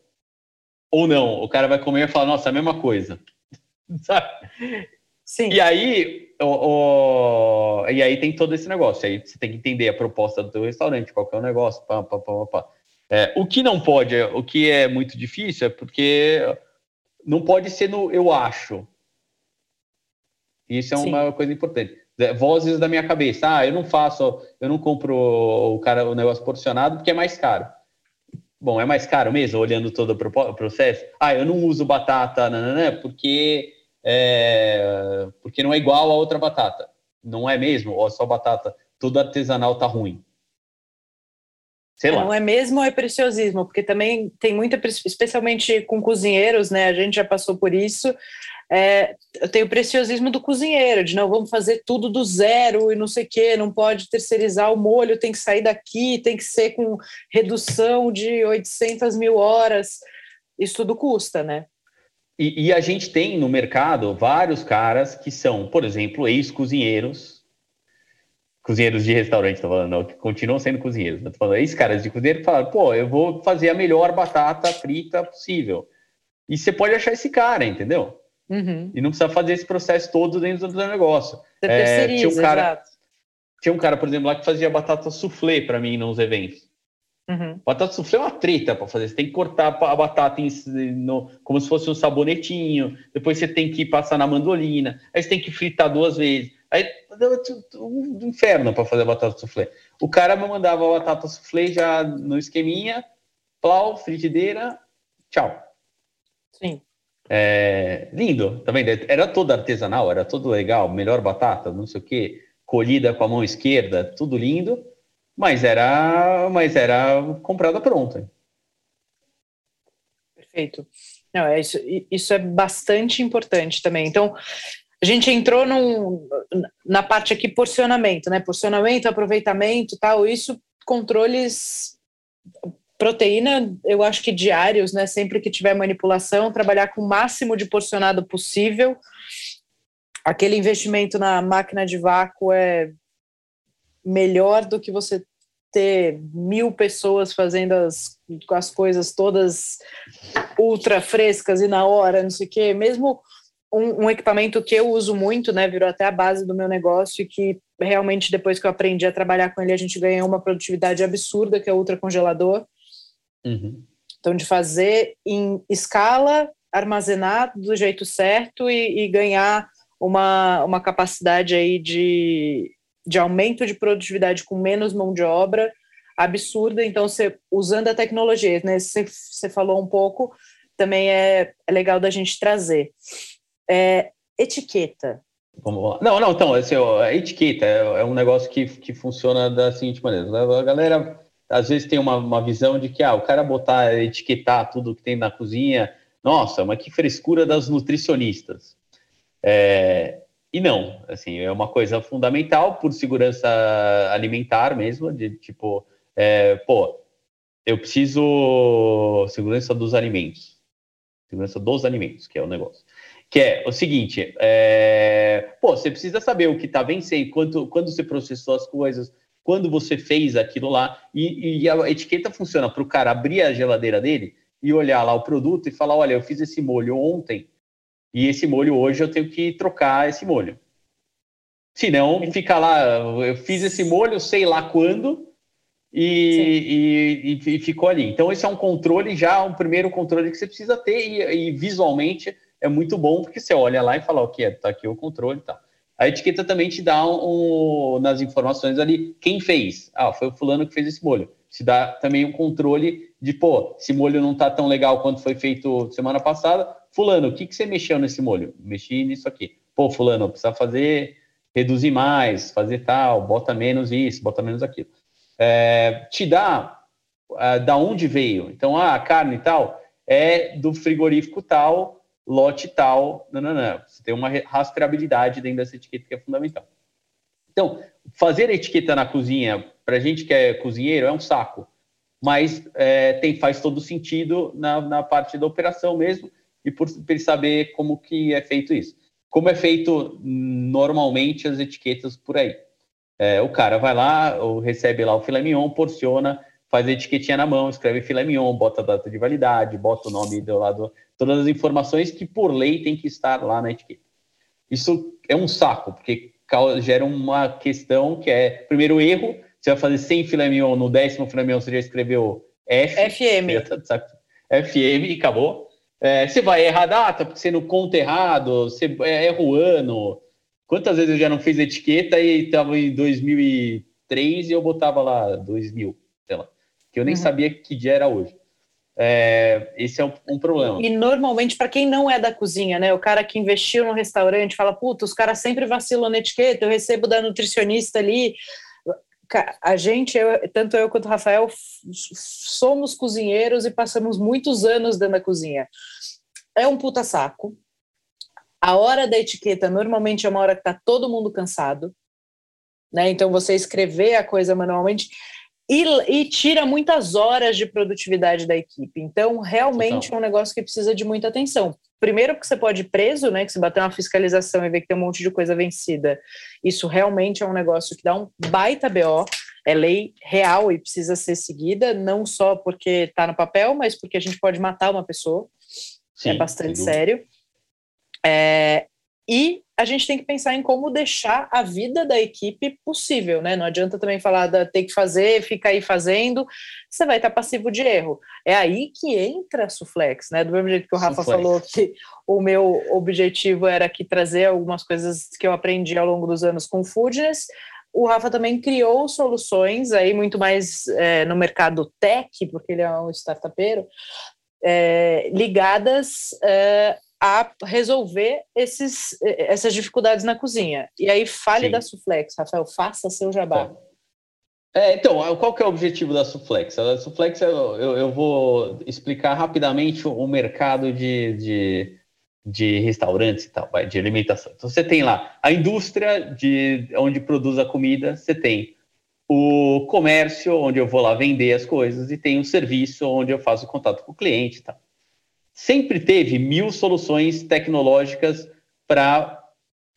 Ou não, o cara vai comer e falar, nossa, é a mesma coisa. [laughs] Sabe? Sim. E aí, o, o, e aí tem todo esse negócio. Aí você tem que entender a proposta do teu restaurante, qual é o negócio, pá, pá, pá, pá. É, o que não pode, o que é muito difícil é porque não pode ser no eu acho. Isso é Sim. uma coisa importante. É, vozes da minha cabeça. Ah, eu não faço, eu não compro o cara o negócio porcionado porque é mais caro. Bom, é mais caro mesmo, olhando todo o processo. Ah, eu não uso batata, nananã, porque é, porque não é igual a outra batata. Não é mesmo? Ou só batata, tudo artesanal tá ruim. Sei lá. Não é mesmo ou é preciosismo? Porque também tem muita, especialmente com cozinheiros, né? A gente já passou por isso. É, eu tenho o preciosismo do cozinheiro, de não vamos fazer tudo do zero e não sei o quê, não pode terceirizar o molho, tem que sair daqui, tem que ser com redução de 800 mil horas. Isso tudo custa, né? E, e, a gente tem no mercado vários caras que são, por exemplo, ex-cozinheiros, cozinheiros de restaurante, estou falando, que continuam sendo cozinheiros. Estou falando, ex-caras de cozinheiro que falaram, pô, eu vou fazer a melhor batata frita possível. e você pode achar esse cara, entendeu? Uhum. E não precisa fazer esse processo todo dentro do negócio. Você é, tinha um cara, exato. tinha um cara, por exemplo, lá que fazia batata soufflé para mim nos eventos. Uhum. Batata soufflé é uma treta para fazer. Você tem que cortar a batata em, no, como se fosse um sabonetinho. Depois você tem que passar na mandolina. Aí você tem que fritar duas vezes. Aí um inferno para fazer batata soufflé. O cara me mandava a batata soufflé já no esqueminha, plau, frigideira, tchau. Sim. É, lindo, tá vendo? Era todo artesanal, era tudo legal, melhor batata, não sei o que, colhida com a mão esquerda, tudo lindo, mas era, mas era comprada pronta. Perfeito. Não, é isso, isso é bastante importante também. Então, a gente entrou num, na parte aqui porcionamento, né? Porcionamento, aproveitamento, tal. Isso controles proteína, eu acho que diários, né? Sempre que tiver manipulação, trabalhar com o máximo de porcionado possível. Aquele investimento na máquina de vácuo é melhor do que você ter mil pessoas fazendo as, as coisas todas ultra frescas e na hora, não sei o quê. Mesmo um, um, equipamento que eu uso muito, né? Virou até a base do meu negócio e que realmente depois que eu aprendi a trabalhar com ele, a gente ganhou uma produtividade absurda, que é o ultracongelador. Uhum. Então, de fazer em escala, armazenar do jeito certo e, e, ganhar uma, uma capacidade aí de, de aumento de produtividade com menos mão de obra absurda. Então, você, usando a tecnologia, né, você, você falou um pouco, também é, é legal da gente trazer. É, etiqueta. Não, não, então, assim, a etiqueta é, é um negócio que, que funciona da seguinte maneira. A galera às vezes tem uma, uma visão de que ah, o cara botar, etiquetar tudo que tem na cozinha, nossa, mas que frescura das nutricionistas. É, e não, assim, é uma coisa fundamental por segurança alimentar mesmo, de tipo, é, pô, eu preciso segurança dos alimentos, segurança dos alimentos, que é o negócio. Que é o seguinte, é, pô, você precisa saber o que está vencendo, quanto, quando você processou as coisas, quando você fez aquilo lá. E, e a etiqueta funciona para o cara abrir a geladeira dele e olhar lá o produto e falar: olha, eu fiz esse molho ontem e esse molho hoje eu tenho que trocar esse molho. Se não, fica lá, eu fiz esse molho, sei lá quando, e, e, e, ficou ali. Então, esse é um controle, já um primeiro controle que você precisa ter, e, e visualmente é muito bom, porque você olha lá e fala, ok, tá aqui o controle e tá. tal. A etiqueta também te dá um, um, nas informações ali quem fez. Ah, foi o fulano que fez esse molho. Te dá também um controle de, pô, esse molho não tá tão legal quanto foi feito semana passada. Fulano, o que, que você mexeu nesse molho? Mexi nisso aqui. Pô, fulano, precisa fazer, reduzir mais, fazer tal, bota menos isso, bota menos aquilo. É, te dá uh, da onde veio. Então, ah, a carne e tal é do frigorífico tal, lote tal, não, não, não. Você tem uma rastreabilidade dentro dessa etiqueta que é fundamental. Então, fazer etiqueta na cozinha, para gente que é cozinheiro, é um saco. Mas é, tem, faz todo sentido na, na parte da operação mesmo e por, por saber como que é feito isso. Como é feito normalmente as etiquetas por aí. É, o cara vai lá, recebe lá o filé mignon, porciona, faz a etiquetinha na mão, escreve filé mignon, bota a data de validade, bota o nome do lado todas as informações que por lei tem que estar lá na etiqueta. Isso é um saco, porque gera uma questão que é, primeiro erro, você vai fazer 100 filé mignon, no décimo filé mignon você já escreveu F. FM. Tá, FM e acabou. É, você vai errar a data, porque você não conta errado, você erra o ano. Quantas vezes eu já não fiz etiqueta e estava em 2003 e eu botava lá 2000, sei lá. Que eu nem uhum. sabia que dia era hoje. É, esse é um, um, problema. E normalmente, para quem não é da cozinha, né? O cara que investiu no restaurante fala: puta, os caras sempre vacilam na etiqueta, eu recebo da nutricionista ali. A gente, eu, tanto eu quanto o Rafael, somos cozinheiros e passamos muitos anos dentro da cozinha. É um puta saco. A hora da etiqueta normalmente é uma hora que está todo mundo cansado. Né? Então, você escrever a coisa manualmente e, e, tira muitas horas de produtividade da equipe. Então, realmente então. é um negócio que precisa de muita atenção. Primeiro, porque você pode ir preso, né? Que se bater uma fiscalização e ver que tem um monte de coisa vencida. Isso realmente é um negócio que dá um baita BO. É lei real e precisa ser seguida, não só porque está no papel, mas porque a gente pode matar uma pessoa. Sim, é bastante sério. É, e a gente tem que pensar em como deixar a vida da equipe possível, né? Não adianta também falar da ter que fazer, fica aí fazendo, você vai estar passivo de erro. É aí que entra a Suflex, né? Do mesmo jeito que o Rafa Suflex. falou que o meu objetivo era aqui trazer algumas coisas que eu aprendi ao longo dos anos com Foodness, o Rafa também criou soluções aí muito mais é, no mercado tech, porque ele é um startupeiro, é, ligadas é, a resolver esses, essas dificuldades na cozinha. E aí fale Sim. da Suflex, Rafael, faça seu jabá. É, então, qual que é o objetivo da Suflex? A Suflex, eu, eu, eu vou explicar rapidamente o mercado de, de, de, restaurantes e tal, de alimentação. Então, você tem lá a indústria de onde produz a comida, você tem o comércio, onde eu vou lá vender as coisas, e tem o serviço, onde eu faço contato com o cliente e tal sempre teve mil soluções tecnológicas para.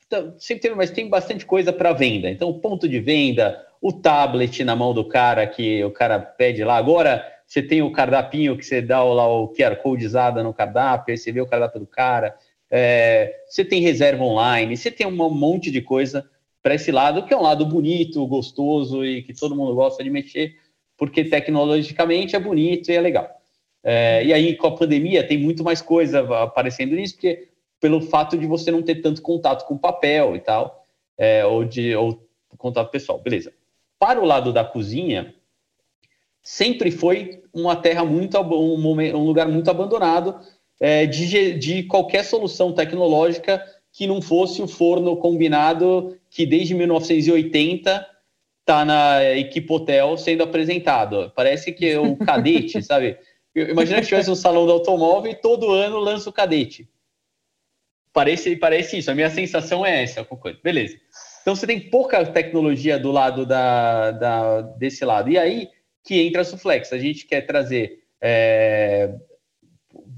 Então, sempre teve, mas tem bastante coisa para venda. Então, o ponto de venda, o tablet na mão do cara, que o cara pede lá. Agora, você tem o cardapinho que você dá lá o QR Codezada no cardápio, aí você vê o cardápio do cara. É, você tem reserva online, você tem um monte de coisa para esse lado, que é um lado bonito, gostoso e que todo mundo gosta de mexer, porque tecnologicamente é bonito e é legal. É, e aí, com a pandemia, tem muito mais coisa aparecendo nisso, porque pelo fato de você não ter tanto contato com papel e tal, é, ou de ou contato pessoal, beleza. Para o lado da cozinha, sempre foi uma terra muito um, um lugar muito abandonado é, de, de qualquer solução tecnológica que não fosse o forno combinado que desde 1980 está na equipe hotel sendo apresentado. Parece que é o cadete, [laughs] sabe? Imagina que tivesse um salão do automóvel e todo ano lança o cadete. Parece, parece isso, a minha sensação é essa. Beleza. Então você tem pouca tecnologia do lado da, da, desse lado. E aí que entra a Suflex. A gente quer trazer é,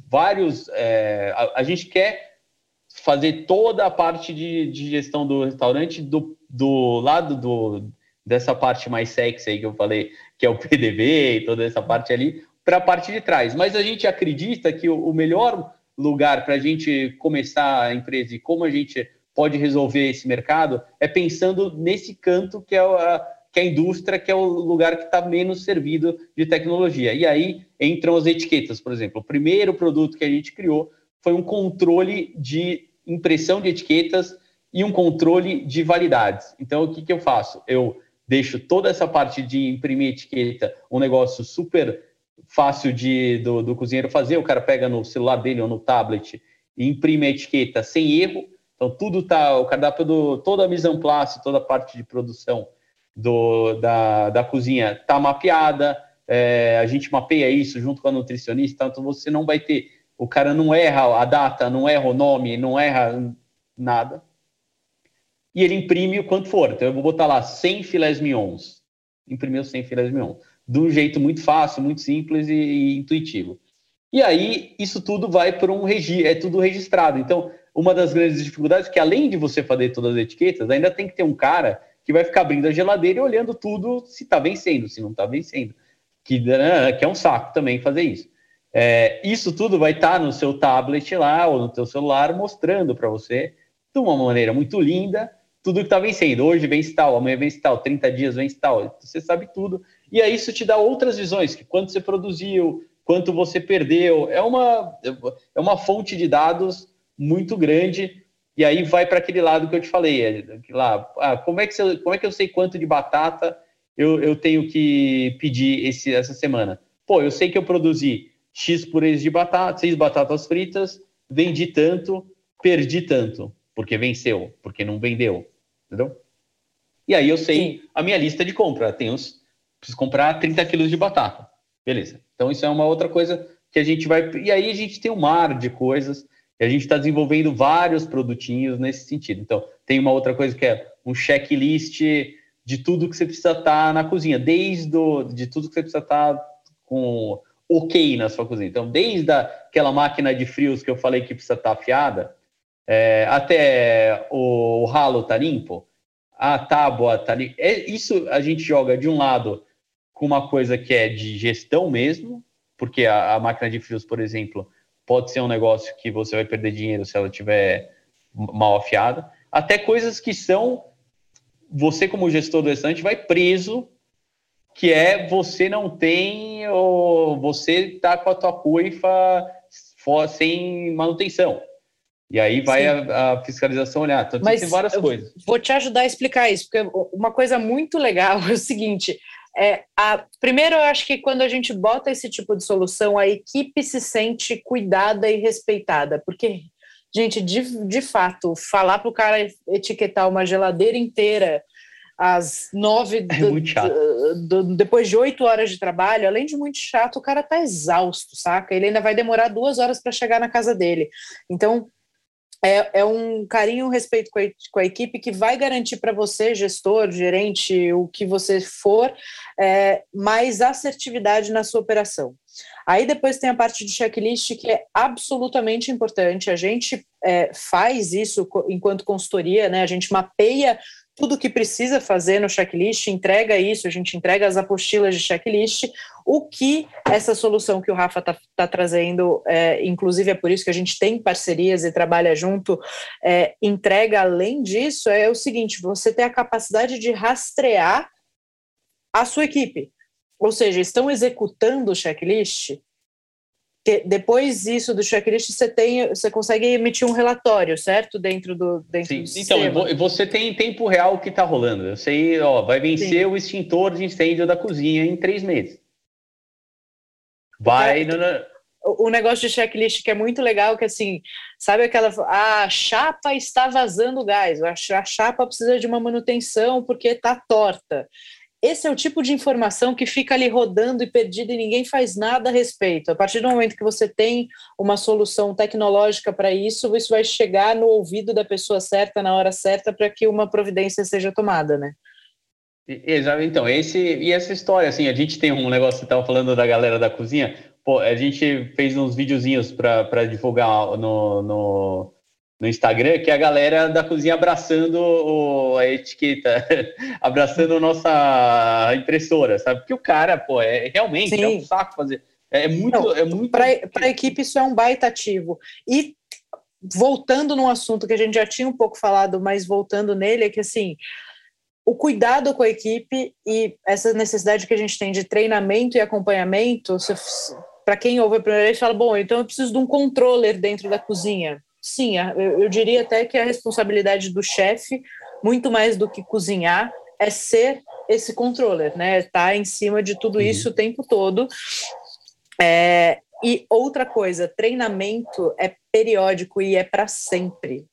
vários. É, a, a, gente quer fazer toda a parte de, de gestão do restaurante do, do lado do, dessa parte mais sexy aí que eu falei, que é o PDV e toda essa parte ali, para a parte de trás. Mas a gente acredita que o, melhor lugar para a gente começar a empresa e como a gente pode resolver esse mercado é pensando nesse canto que é a, que é a indústria, que é o lugar que está menos servido de tecnologia. E aí entram as etiquetas, por exemplo. O primeiro produto que a gente criou foi um controle de impressão de etiquetas e um controle de validades. Então, o que, que eu faço? Eu deixo toda essa parte de imprimir etiqueta um negócio super fácil de, do, do cozinheiro fazer, o cara pega no celular dele ou no tablet e imprime a etiqueta sem erro. Então, tudo tá, o cardápio do, toda a mise en place, toda a parte de produção do, da, da cozinha está mapeada, é, a gente mapeia isso junto com a nutricionista, então você não vai ter, o cara não erra a data, não erra o nome, não erra nada. E ele imprime o quanto for. Então, eu vou botar lá 100 filés mignons. Imprimiu 100 filés mignons de um jeito muito fácil, muito simples e, e intuitivo. E aí, isso tudo vai para um registro, é tudo registrado. Então, uma das grandes dificuldades é que, além de você fazer todas as etiquetas, ainda tem que ter um cara que vai ficar abrindo a geladeira e olhando tudo se está vencendo, se não está vencendo. Que, né, que é um saco também fazer isso. É, isso tudo vai estar tá no seu tablet lá ou no seu celular mostrando para você de uma maneira muito linda tudo que está vencendo. Hoje vence tal, amanhã vence tal, 30 dias vence tal. Você sabe tudo e aí isso te dá outras visões, que quanto você produziu, quanto você perdeu, é uma, é uma fonte de dados muito grande, e aí vai para aquele lado que eu te falei, lá, ah, como, é que você, como é que eu sei quanto de batata eu, eu tenho que pedir esse, essa semana? Pô, eu sei que eu produzi X purês de batata, seis batatas fritas, vendi tanto, perdi tanto, porque venceu, porque não vendeu, entendeu? E aí eu sei Sim. a minha lista de compra, tem os preciso comprar 30 quilos de batata. Beleza. Então, isso é uma outra coisa que a gente vai. E aí a gente tem um mar de coisas e a gente está desenvolvendo vários produtinhos nesse sentido. Então, tem uma outra coisa que é um checklist de tudo que você precisa estar tá na cozinha, desde o, de tudo que você precisa estar tá com ok na sua cozinha. Então, desde aquela máquina de frios que eu falei que precisa estar tá afiada, é, até o, o ralo tá limpo, a tábua tá ali. É, isso a gente joga de um lado com uma coisa que é de gestão mesmo, porque a, a máquina de frios, por exemplo, pode ser um negócio que você vai perder dinheiro se ela tiver mal afiada, até coisas que são você como gestor do restaurante vai preso, que é você não tem ou você tá com a tua coifa sem manutenção. E aí vai a, a, fiscalização olhar. Então, Mas tem várias coisas. Vou te ajudar a explicar isso, porque uma coisa muito legal [laughs] é o seguinte: é, a, primeiro, eu acho que quando a gente bota esse tipo de solução, a equipe se sente cuidada e respeitada, porque, gente, de, de fato, falar para o cara etiquetar uma geladeira inteira às nove, [laughs] é do, do, depois de oito horas de trabalho, além de muito chato, o cara tá exausto, saca? Ele ainda vai demorar duas horas para chegar na casa dele. Então, é, é um carinho, um respeito com a, com a equipe que vai garantir para você, gestor, gerente, o que você for, é, mais assertividade na sua operação. Aí depois tem a parte de checklist que é absolutamente importante. A gente é, faz isso enquanto consultoria, né? A gente mapeia tudo que precisa fazer no checklist, entrega isso, a gente entrega as apostilas de checklist. O que essa solução que o Rafa está tá trazendo, é, inclusive é por isso que a gente tem parcerias e trabalha junto, é, entrega além disso, é o seguinte: você tem a capacidade de rastrear a sua equipe. Ou seja, estão executando o checklist, que depois disso do checklist você tem você consegue emitir um relatório certo? Dentro do dentro Sim. do então você tem em tempo real o que está rolando. Eu sei ó vai vencer Sim. o extintor de incêndio da cozinha em três meses. Vai no, o negócio de checklist que é muito legal que assim sabe aquela a chapa está vazando gás a chapa precisa de uma manutenção porque está torta esse é o tipo de informação que fica ali rodando e perdida e ninguém faz nada a respeito. A partir do momento que você tem uma solução tecnológica para isso, isso vai chegar no ouvido da pessoa certa na hora certa para que uma providência seja tomada, né? Exato. Então, esse e essa história, assim, a gente tem um negócio que estava falando da galera da cozinha. Pô, a gente fez uns videozinhos para divulgar no, no no Instagram, que é a galera da cozinha abraçando o, a etiqueta, [laughs] abraçando a nossa impressora, sabe? Porque o cara, pô, é realmente Sim. é um saco fazer. É muito. Não, é muito... Para a equipe, isso é um baita ativo. E voltando num assunto que a gente já tinha um pouco falado, mas voltando nele, é que assim. O cuidado com a equipe e essa necessidade que a gente tem de treinamento e acompanhamento, para quem ouve a primeira vez, fala: bom, então eu preciso de um controller dentro da cozinha sim, eu, diria até que a responsabilidade do chefe, muito mais do que cozinhar, é ser esse controller, né? Estar tá em cima de tudo uhum. isso o tempo todo. É, e outra coisa, treinamento é periódico e é para sempre.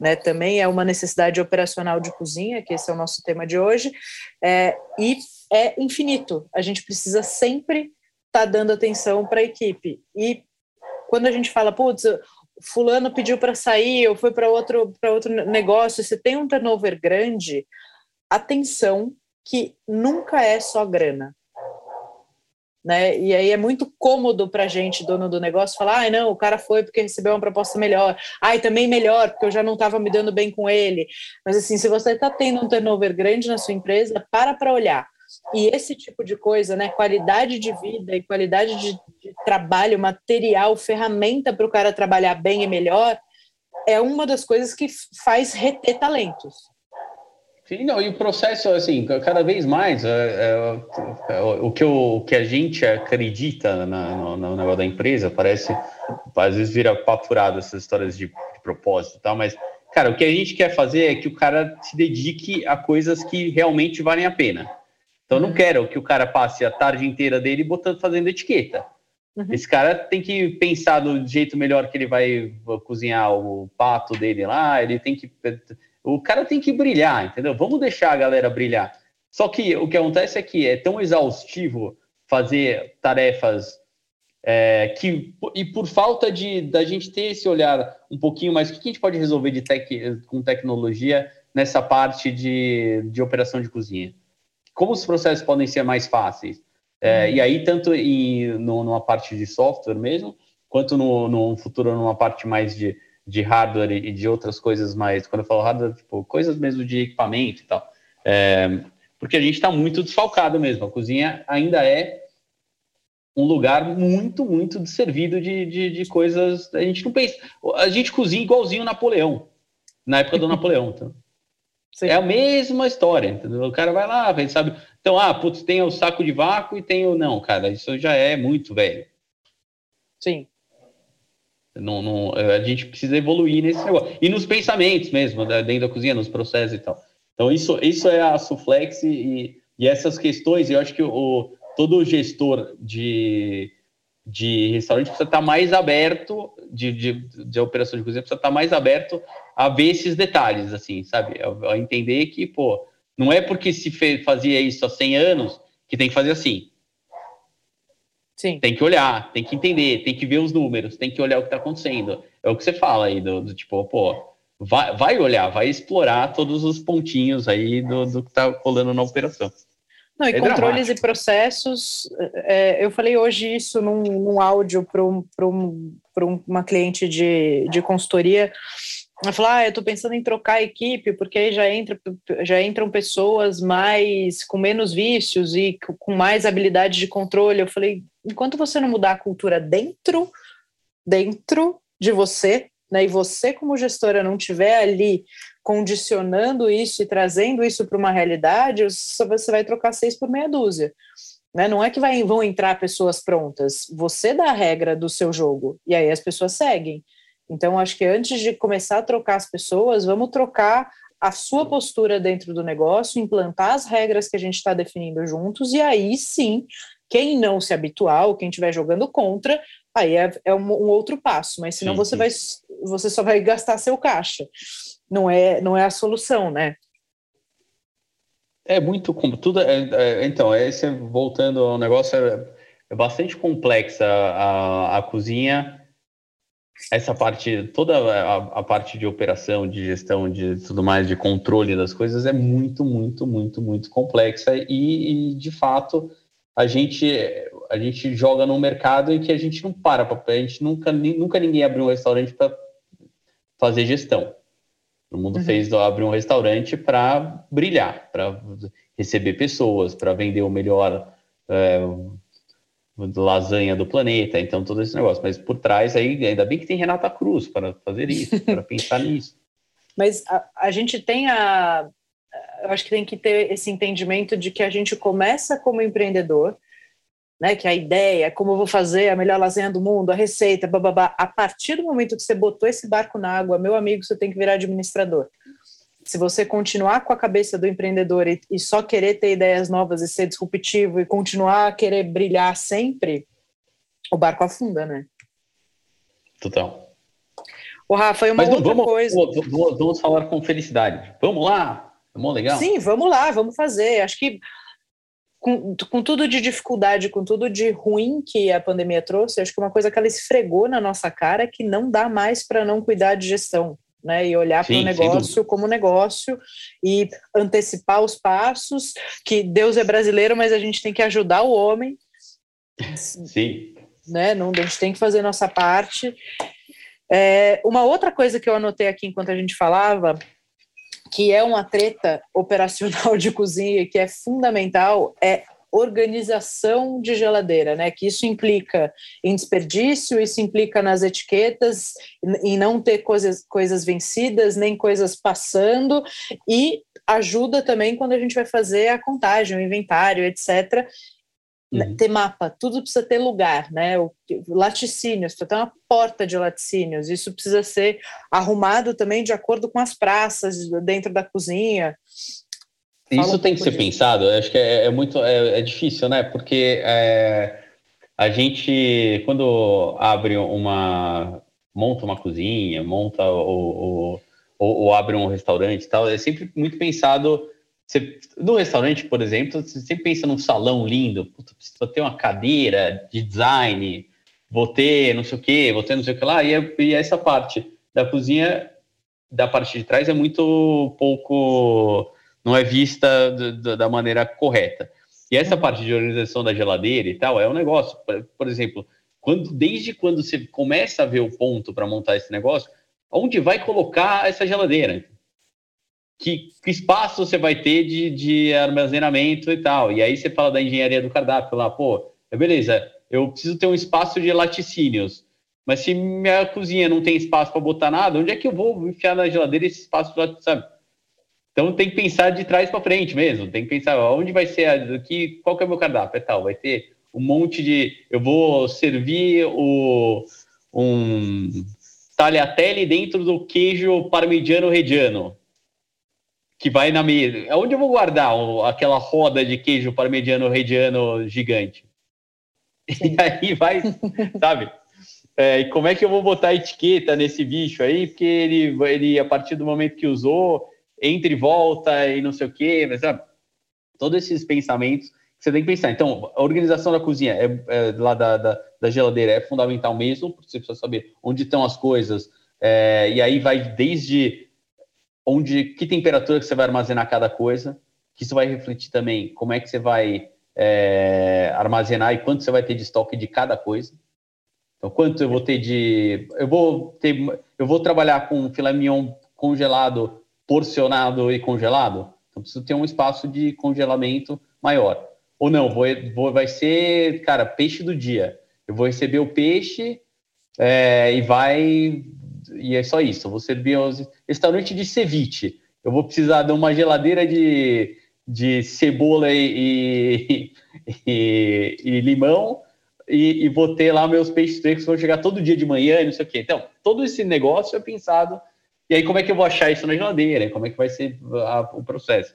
Né, também é uma necessidade operacional de cozinha, que esse é o nosso tema de hoje, é, e é infinito. A gente precisa sempre estar tá dando atenção para a equipe. E quando a gente fala, putz, fulano pediu para sair ou foi para outro para outro negócio, você tem um turnover grande, atenção que nunca é só grana. Né? E aí é muito cômodo para gente, dono do negócio, falar: ah, não, o cara foi porque recebeu uma proposta melhor. Ai, também melhor, porque eu já não estava me dando bem com ele. Mas assim, se você está tendo um turnover grande na sua empresa, para para olhar. E esse tipo de coisa, né, qualidade de vida e qualidade de, de trabalho, material, ferramenta para o cara trabalhar bem e melhor, é uma das coisas que faz reter talentos. Sim, não, e o processo, assim, cada vez mais, é, é, é, o, que o, o que a gente acredita na, no, no, negócio da empresa, parece, às vezes vira papurado essas histórias de, de propósito e tal, mas, cara, o que a gente quer fazer é que o cara se dedique a coisas que realmente valem a pena. Então, eu não quero que o cara passe a tarde inteira dele botando, fazendo etiqueta. Uhum. Esse cara tem que pensar do jeito melhor que ele vai cozinhar o pato dele lá, ele tem que. O cara tem que brilhar, entendeu? Vamos deixar a galera brilhar. Só que o que acontece é que é tão exaustivo fazer tarefas é, que, e por falta de da gente ter esse olhar um pouquinho mais, o que a gente pode resolver de tec, com tecnologia nessa parte de, de operação de cozinha? Como os processos podem ser mais fáceis. É, uhum. E aí, tanto em, no, numa parte de software mesmo, quanto no, no futuro numa parte mais de, de hardware e de outras coisas mais, quando eu falo hardware, tipo, coisas mesmo de equipamento e tal. É, porque a gente está muito desfalcado mesmo. A cozinha ainda é um lugar muito, muito servido de, de, de, coisas. A gente não pensa. A gente cozinha igualzinho Napoleão, na época do [laughs] Napoleão. Então. É a mesma história, entendeu? O cara vai lá, vem, sabe? Então, ah, putz, tem o saco de vácuo e tem o. Não, cara, isso já é muito velho. Sim. Não, não, a gente precisa evoluir nesse negócio. E nos pensamentos mesmo, dentro da cozinha, nos processos e tal. Então, isso, isso é a Suflex e, e essas questões, eu acho que o, todo gestor de, de restaurante precisa estar mais aberto, de, de, de operação de cozinha, precisa estar mais aberto a ver esses detalhes, assim, sabe? A, a entender que, pô, não é porque se fez, fazia isso há 100 anos que tem que fazer assim. Sim. Tem que olhar, tem que entender, tem que ver os números, tem que olhar o que está acontecendo. É o que você fala aí, do, do tipo, pô, vai, vai olhar, vai explorar todos os pontinhos aí do, do que está rolando na operação. Não, e é controles dramático. e processos. É, eu falei hoje isso num, num áudio para um, um, uma cliente de, de consultoria. Ela falou: Ah, eu estou pensando em trocar a equipe, porque aí já, entra, já entram pessoas mais com menos vícios e com mais habilidade de controle. Eu falei: enquanto você não mudar a cultura dentro, dentro de você, né, e você, como gestora, não tiver ali condicionando isso e trazendo isso para uma realidade, você vai trocar seis por meia dúzia. Né? Não é que vai, vão entrar pessoas prontas, você dá a regra do seu jogo, e aí as pessoas seguem. Então, acho que antes de começar a trocar as pessoas, vamos trocar a sua postura dentro do negócio, implantar as regras que a gente está definindo juntos, e aí sim, quem não se habituar, ou quem estiver jogando contra, aí é, é um, um, outro passo, mas senão sim, você, sim. Vai, você só vai gastar seu caixa não é, não é a solução, né? É muito tudo. É, é, então, esse, voltando ao negócio, é, é bastante complexa a, a, cozinha. Essa parte, toda a, a, parte de operação, de gestão, de tudo mais, de controle das coisas é muito, muito, muito, muito complexa e, e de fato a gente a gente joga num mercado em que a gente não para, a gente nunca nunca ninguém abriu um restaurante para fazer gestão. O mundo uhum. fez abrir um restaurante para brilhar, para receber pessoas, para vender o melhor é, lasanha do planeta, então todo esse negócio. Mas por trás aí, ainda bem que tem Renata Cruz para fazer isso, para [laughs] pensar nisso. Mas a, a gente tem a, eu acho que tem que ter esse entendimento de que a gente começa como empreendedor, né, que a ideia, como eu vou fazer a melhor lasanha do mundo, a receita, bababá. A partir do momento que você botou esse barco na água, meu amigo, você tem que virar administrador. Se você continuar com a cabeça do empreendedor e, e só querer ter ideias novas e ser disruptivo e continuar a querer brilhar sempre, o barco afunda, né? Total. O Rafa, uma Mas outra vamos, coisa. Vamos, vamos falar com felicidade. Vamos lá. Vamos legal? Sim, vamos lá, vamos fazer. Acho que com, com tudo de dificuldade, com tudo de ruim que a pandemia trouxe, acho que uma coisa que ela esfregou na nossa cara é que não dá mais para não cuidar de gestão. Né, e olhar para o negócio como negócio e antecipar os passos, que Deus é brasileiro, mas a gente tem que ajudar o homem. Sim. Né, não, a gente tem que fazer nossa parte. É, uma outra coisa que eu anotei aqui enquanto a gente falava que é uma treta operacional de cozinha que é fundamental, é organização de geladeira, né? Que isso implica em desperdício, isso implica nas etiquetas, em não ter coisas, coisas vencidas, nem coisas passando, e ajuda também quando a gente vai fazer a contagem, o inventário, etc. Uhum. ter mapa, tudo precisa ter lugar, né? O, laticínios, precisa ter uma porta de laticínios, isso precisa ser arrumado também de acordo com as praças dentro da cozinha. Fala isso um tem que ser disso. pensado, acho que é, é muito é, é, difícil, né? Porque é, a gente, quando abre uma. monta uma cozinha, monta ou, ou, ou, ou abre um restaurante e tal, é sempre muito pensado você, no restaurante, por exemplo, você sempre pensa num salão lindo, puta, preciso ter uma cadeira de design, vou ter não sei o que, vou ter não sei o que lá, e, é, e essa parte da cozinha, da parte de trás, é muito pouco, não é vista do, do, da maneira correta. E essa uhum. parte de organização da geladeira e tal, é um negócio, por, por exemplo, quando, desde quando você começa a ver o ponto para montar esse negócio, onde vai colocar essa geladeira? Que, que, espaço você vai ter de, de armazenamento e tal. E aí você fala da engenharia do cardápio lá, pô, é beleza, eu preciso ter um espaço de laticínios. Mas se minha cozinha não tem espaço para botar nada, onde é que eu vou enfiar na geladeira esse espaço, sabe? Então tem que pensar de trás para frente mesmo. Tem que pensar onde vai ser aqui, qual que é o meu cardápio, é tal. Vai ter um monte de, eu vou servir o um tagliatelle dentro do queijo parmigiano reggiano que vai na mesa. Onde eu vou guardar aquela roda de queijo parmigiano reggiano gigante? Sim. E aí vai, sabe? É, e como é que eu vou botar a etiqueta nesse bicho aí? Porque ele, ele a partir do momento que usou, entra e volta e não sei o quê, mas sabe? Todos esses pensamentos que você tem que pensar. Então, a organização da cozinha é, é lá da, da, da, geladeira é fundamental mesmo, porque você precisa saber onde estão as coisas. É, e aí vai desde onde, que temperatura que você vai armazenar cada coisa, que isso vai refletir também como é que você vai é, armazenar e quanto você vai ter de estoque de cada coisa. Então, quanto eu vou ter de. Eu vou ter. Eu vou trabalhar com filé mignon congelado, porcionado e congelado. Então, preciso ter um espaço de congelamento maior. Ou não, vou, vou, vai ser, cara, peixe do dia. Eu vou receber o peixe é, e vai. E é só isso. Eu vou servir aos restaurante de ceviche. Eu vou precisar de uma geladeira de, de cebola e, e, [laughs] e, limão e, e vou ter lá meus peixes frescos, vão chegar todo dia de manhã e não sei o quê. Então, todo esse negócio é pensado. E aí, como é que eu vou achar isso na geladeira? Como é que vai ser a, o processo?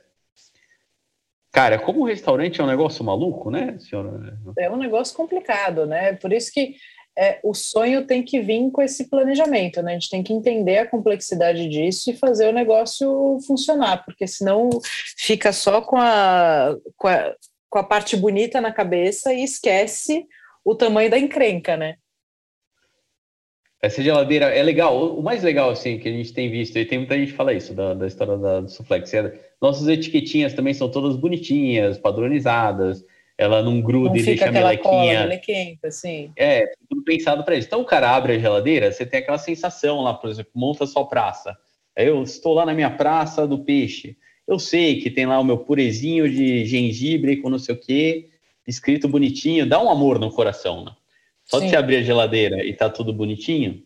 Cara, como o restaurante é um negócio maluco, né, senhora? É um negócio complicado, né? Por isso que é, o sonho tem que vir com esse planejamento, né? A gente tem que entender a complexidade disso e fazer o negócio funcionar, porque senão fica só com a, com a, com a parte bonita na cabeça e esquece o tamanho da encrenca, né? Essa geladeira é legal. O mais legal, assim, que a gente tem visto, e tem muita gente que fala isso da, da história da, do Suflex, é, nossas etiquetinhas também são todas bonitinhas, padronizadas, ela não gruda não e deixa a melequinha. melequenta, assim. É, tudo pensado para isso. Então o cara abre a geladeira, você tem aquela sensação lá, por exemplo, monta sua praça. Eu estou lá na minha praça do peixe. Eu sei que tem lá o meu purezinho de gengibre com não sei o quê escrito bonitinho, dá um amor no coração, né? Só Sim. de você abrir a geladeira e tá tudo bonitinho,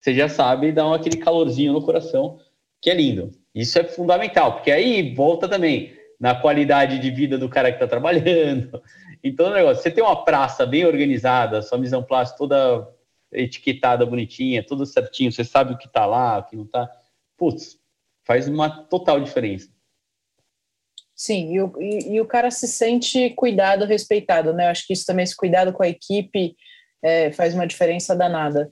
você já sabe dá um, aquele calorzinho no coração, que é lindo. Isso é fundamental, porque aí volta também na qualidade de vida do cara que está trabalhando. [laughs] Então, o negócio, você tem uma praça bem organizada, sua mise en place toda etiquetada, bonitinha, tudo certinho, você sabe o que está lá, o que não está. Putz, faz uma total diferença. Sim, e o, e, e o cara se sente cuidado, respeitado, né? Eu acho que isso também, esse cuidado com a equipe, é, faz uma diferença danada.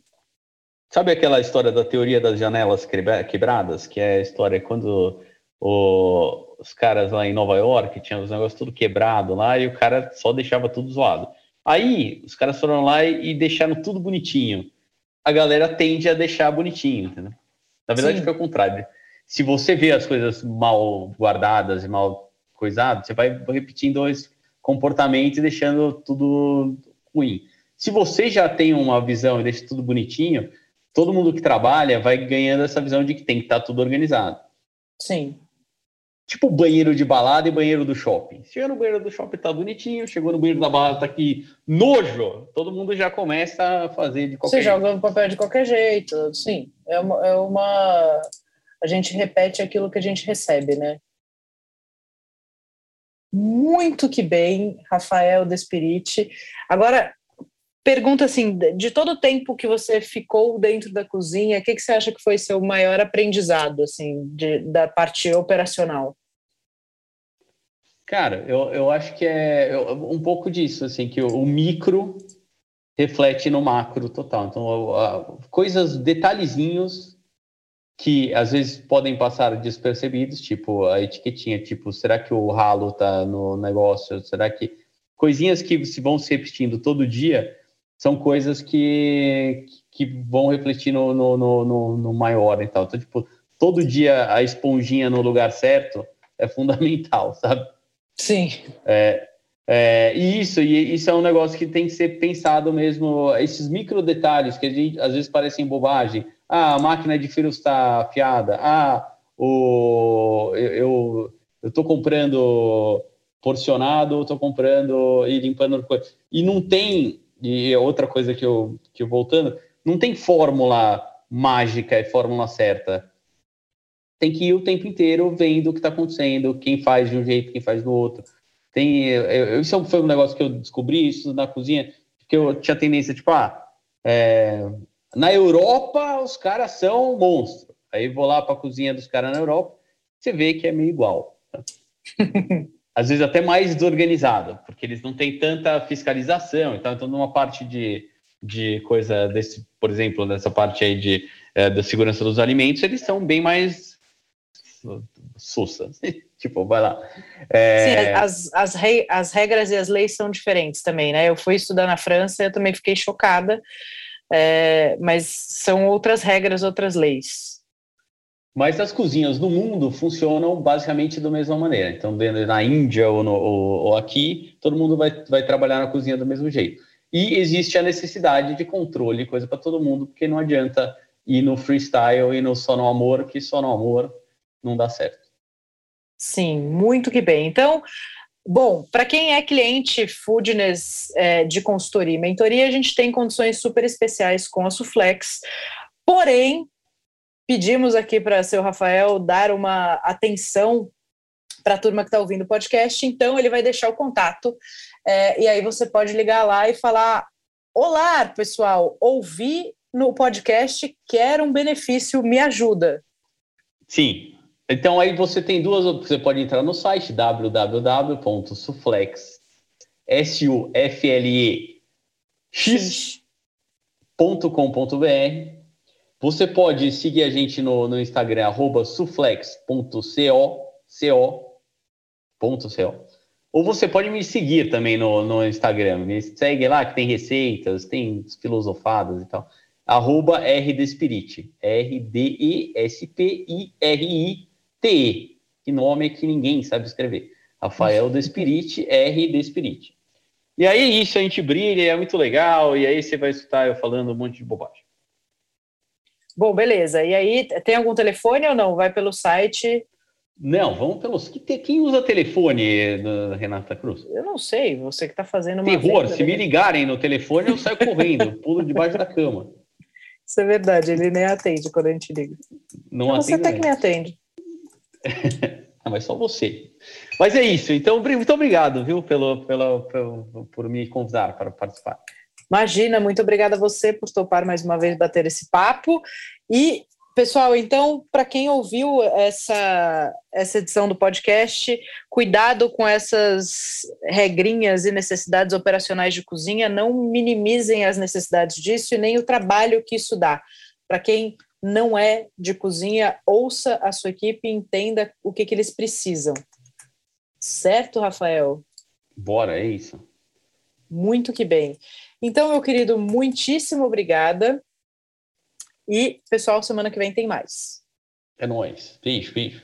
Sabe aquela história da teoria das janelas quebradas? Que é a história quando o, os caras lá em Nova York tinham os negócios tudo quebrado lá e o cara só deixava tudo zoado. Aí os caras foram lá e, e deixaram tudo bonitinho. A galera tende a deixar bonitinho, entendeu? Na verdade, Sim. foi o contrário. Se você vê as coisas mal guardadas e mal coisado, você vai repetindo esse comportamento e deixando tudo ruim. Se você já tem uma visão e deixa tudo bonitinho, todo mundo que trabalha vai ganhando essa visão de que tem que estar tá tudo organizado. Sim. Tipo banheiro de balada e banheiro do shopping. Chegou no banheiro do shopping tá bonitinho, chegou no banheiro da balada tá aqui nojo, todo mundo já começa a fazer de qualquer Você jeito. Você joga o papel de qualquer jeito, sim. É uma, é uma... A gente repete aquilo que a gente recebe, né? muito que bem, Rafael Despiriti. Agora, pergunta assim, de todo o tempo que você ficou dentro da cozinha, o que, que você acha que foi seu maior aprendizado, assim, de, da parte operacional? Cara, eu, eu acho que é um pouco disso, assim, que o, o micro reflete no macro total. Então, a, a, coisas, detalhezinhos que às vezes podem passar despercebidos, tipo a etiquetinha, tipo, será que o ralo tá no negócio? Será que coisinhas que se vão se repetindo todo dia são coisas que, que vão refletir no, no, no, no maior e tal. Então, tipo, todo dia a esponjinha no lugar certo é fundamental, [laughs] sabe? Sim. É, é, e isso, e isso é um negócio que tem que ser pensado mesmo, esses micro detalhes que a gente, às vezes parecem bobagem, ah, a máquina de fio está afiada. Ah, o, eu estou comprando porcionado, estou comprando e limpando. E não tem e outra coisa que eu, que eu voltando, não tem fórmula mágica e fórmula certa. Tem que ir o tempo inteiro vendo o que está acontecendo, quem faz de um jeito, quem faz do outro. Tem, eu, isso foi um negócio que eu descobri isso na cozinha, porque eu tinha tendência, tipo, ah, é, na Europa os caras são monstros. Aí vou lá para a cozinha dos caras na Europa, você vê que é meio igual. [laughs] Às vezes até mais desorganizado, porque eles não têm tanta fiscalização. Então, então numa parte de, de coisa desse, por exemplo, nessa parte aí de, é, da segurança dos alimentos, eles são bem mais sussa. [laughs] tipo, vai lá. É... Sim, as, as, rei, as regras e as leis são diferentes também, né? Eu fui estudar na França e eu também fiquei chocada, é, mas são outras regras, outras leis. Mas as cozinhas no mundo funcionam basicamente da mesma maneira. Então, na Índia ou, no, ou, ou aqui, todo mundo vai, vai trabalhar na cozinha do mesmo jeito. E existe a necessidade de controle, coisa para todo mundo, porque não adianta ir no freestyle e no só no amor, que só no amor não dá certo. Sim, muito que bem. Então, bom, para quem é cliente Foodness é, de consultoria e mentoria, a gente tem condições super especiais com a Suflex. Porém, pedimos aqui para seu Rafael dar uma atenção para a turma que está ouvindo o podcast, então ele vai deixar o contato é, e aí você pode ligar lá e falar: Olá, pessoal, ouvi no podcast, quero um benefício, me ajuda. Sim, então aí você tem duas opções. Você pode entrar no site www.suflex S-U-F-L-E-X.com.br. Você pode seguir a gente no, no Instagram, arroba suflex.co, Ou você pode me seguir também no, no Instagram. Me segue lá que tem receitas, tem filosofadas e tal. Arroba RDespirit. R-D-E-S-P-I-R-I TE, que nome que ninguém sabe escrever. Rafael Despirit, R Despirit. E aí isso, a gente brilha, é muito legal, e aí você vai escutar eu falando um monte de bobagem. Bom, beleza. E aí, tem algum telefone ou não? Vai pelo site? Não, vamos pelos. Quem usa telefone, Renata Cruz? Eu não sei, você que está fazendo uma. Terror, se me ligarem no telefone, eu saio correndo, [laughs] pulo debaixo da cama. Isso é verdade, ele nem atende quando a gente liga. Não atende. Você até que me atende. [laughs] ah, mas só você. Mas é isso. Então, muito obrigado, viu, pelo, pelo, pelo, por me convidar para participar. Imagina, muito obrigada a você por topar mais uma vez bater esse papo. E, pessoal, então, para quem ouviu essa, essa edição do podcast, cuidado com essas regrinhas e necessidades operacionais de cozinha, não minimizem as necessidades disso e nem o trabalho que isso dá. Para quem não é de cozinha, ouça a sua equipe e entenda o que, que eles precisam. Certo, Rafael? Bora, é isso. Muito que bem. Então, meu querido, muitíssimo obrigada. E, pessoal, semana que vem tem mais. É nóis. Beijo, beijo.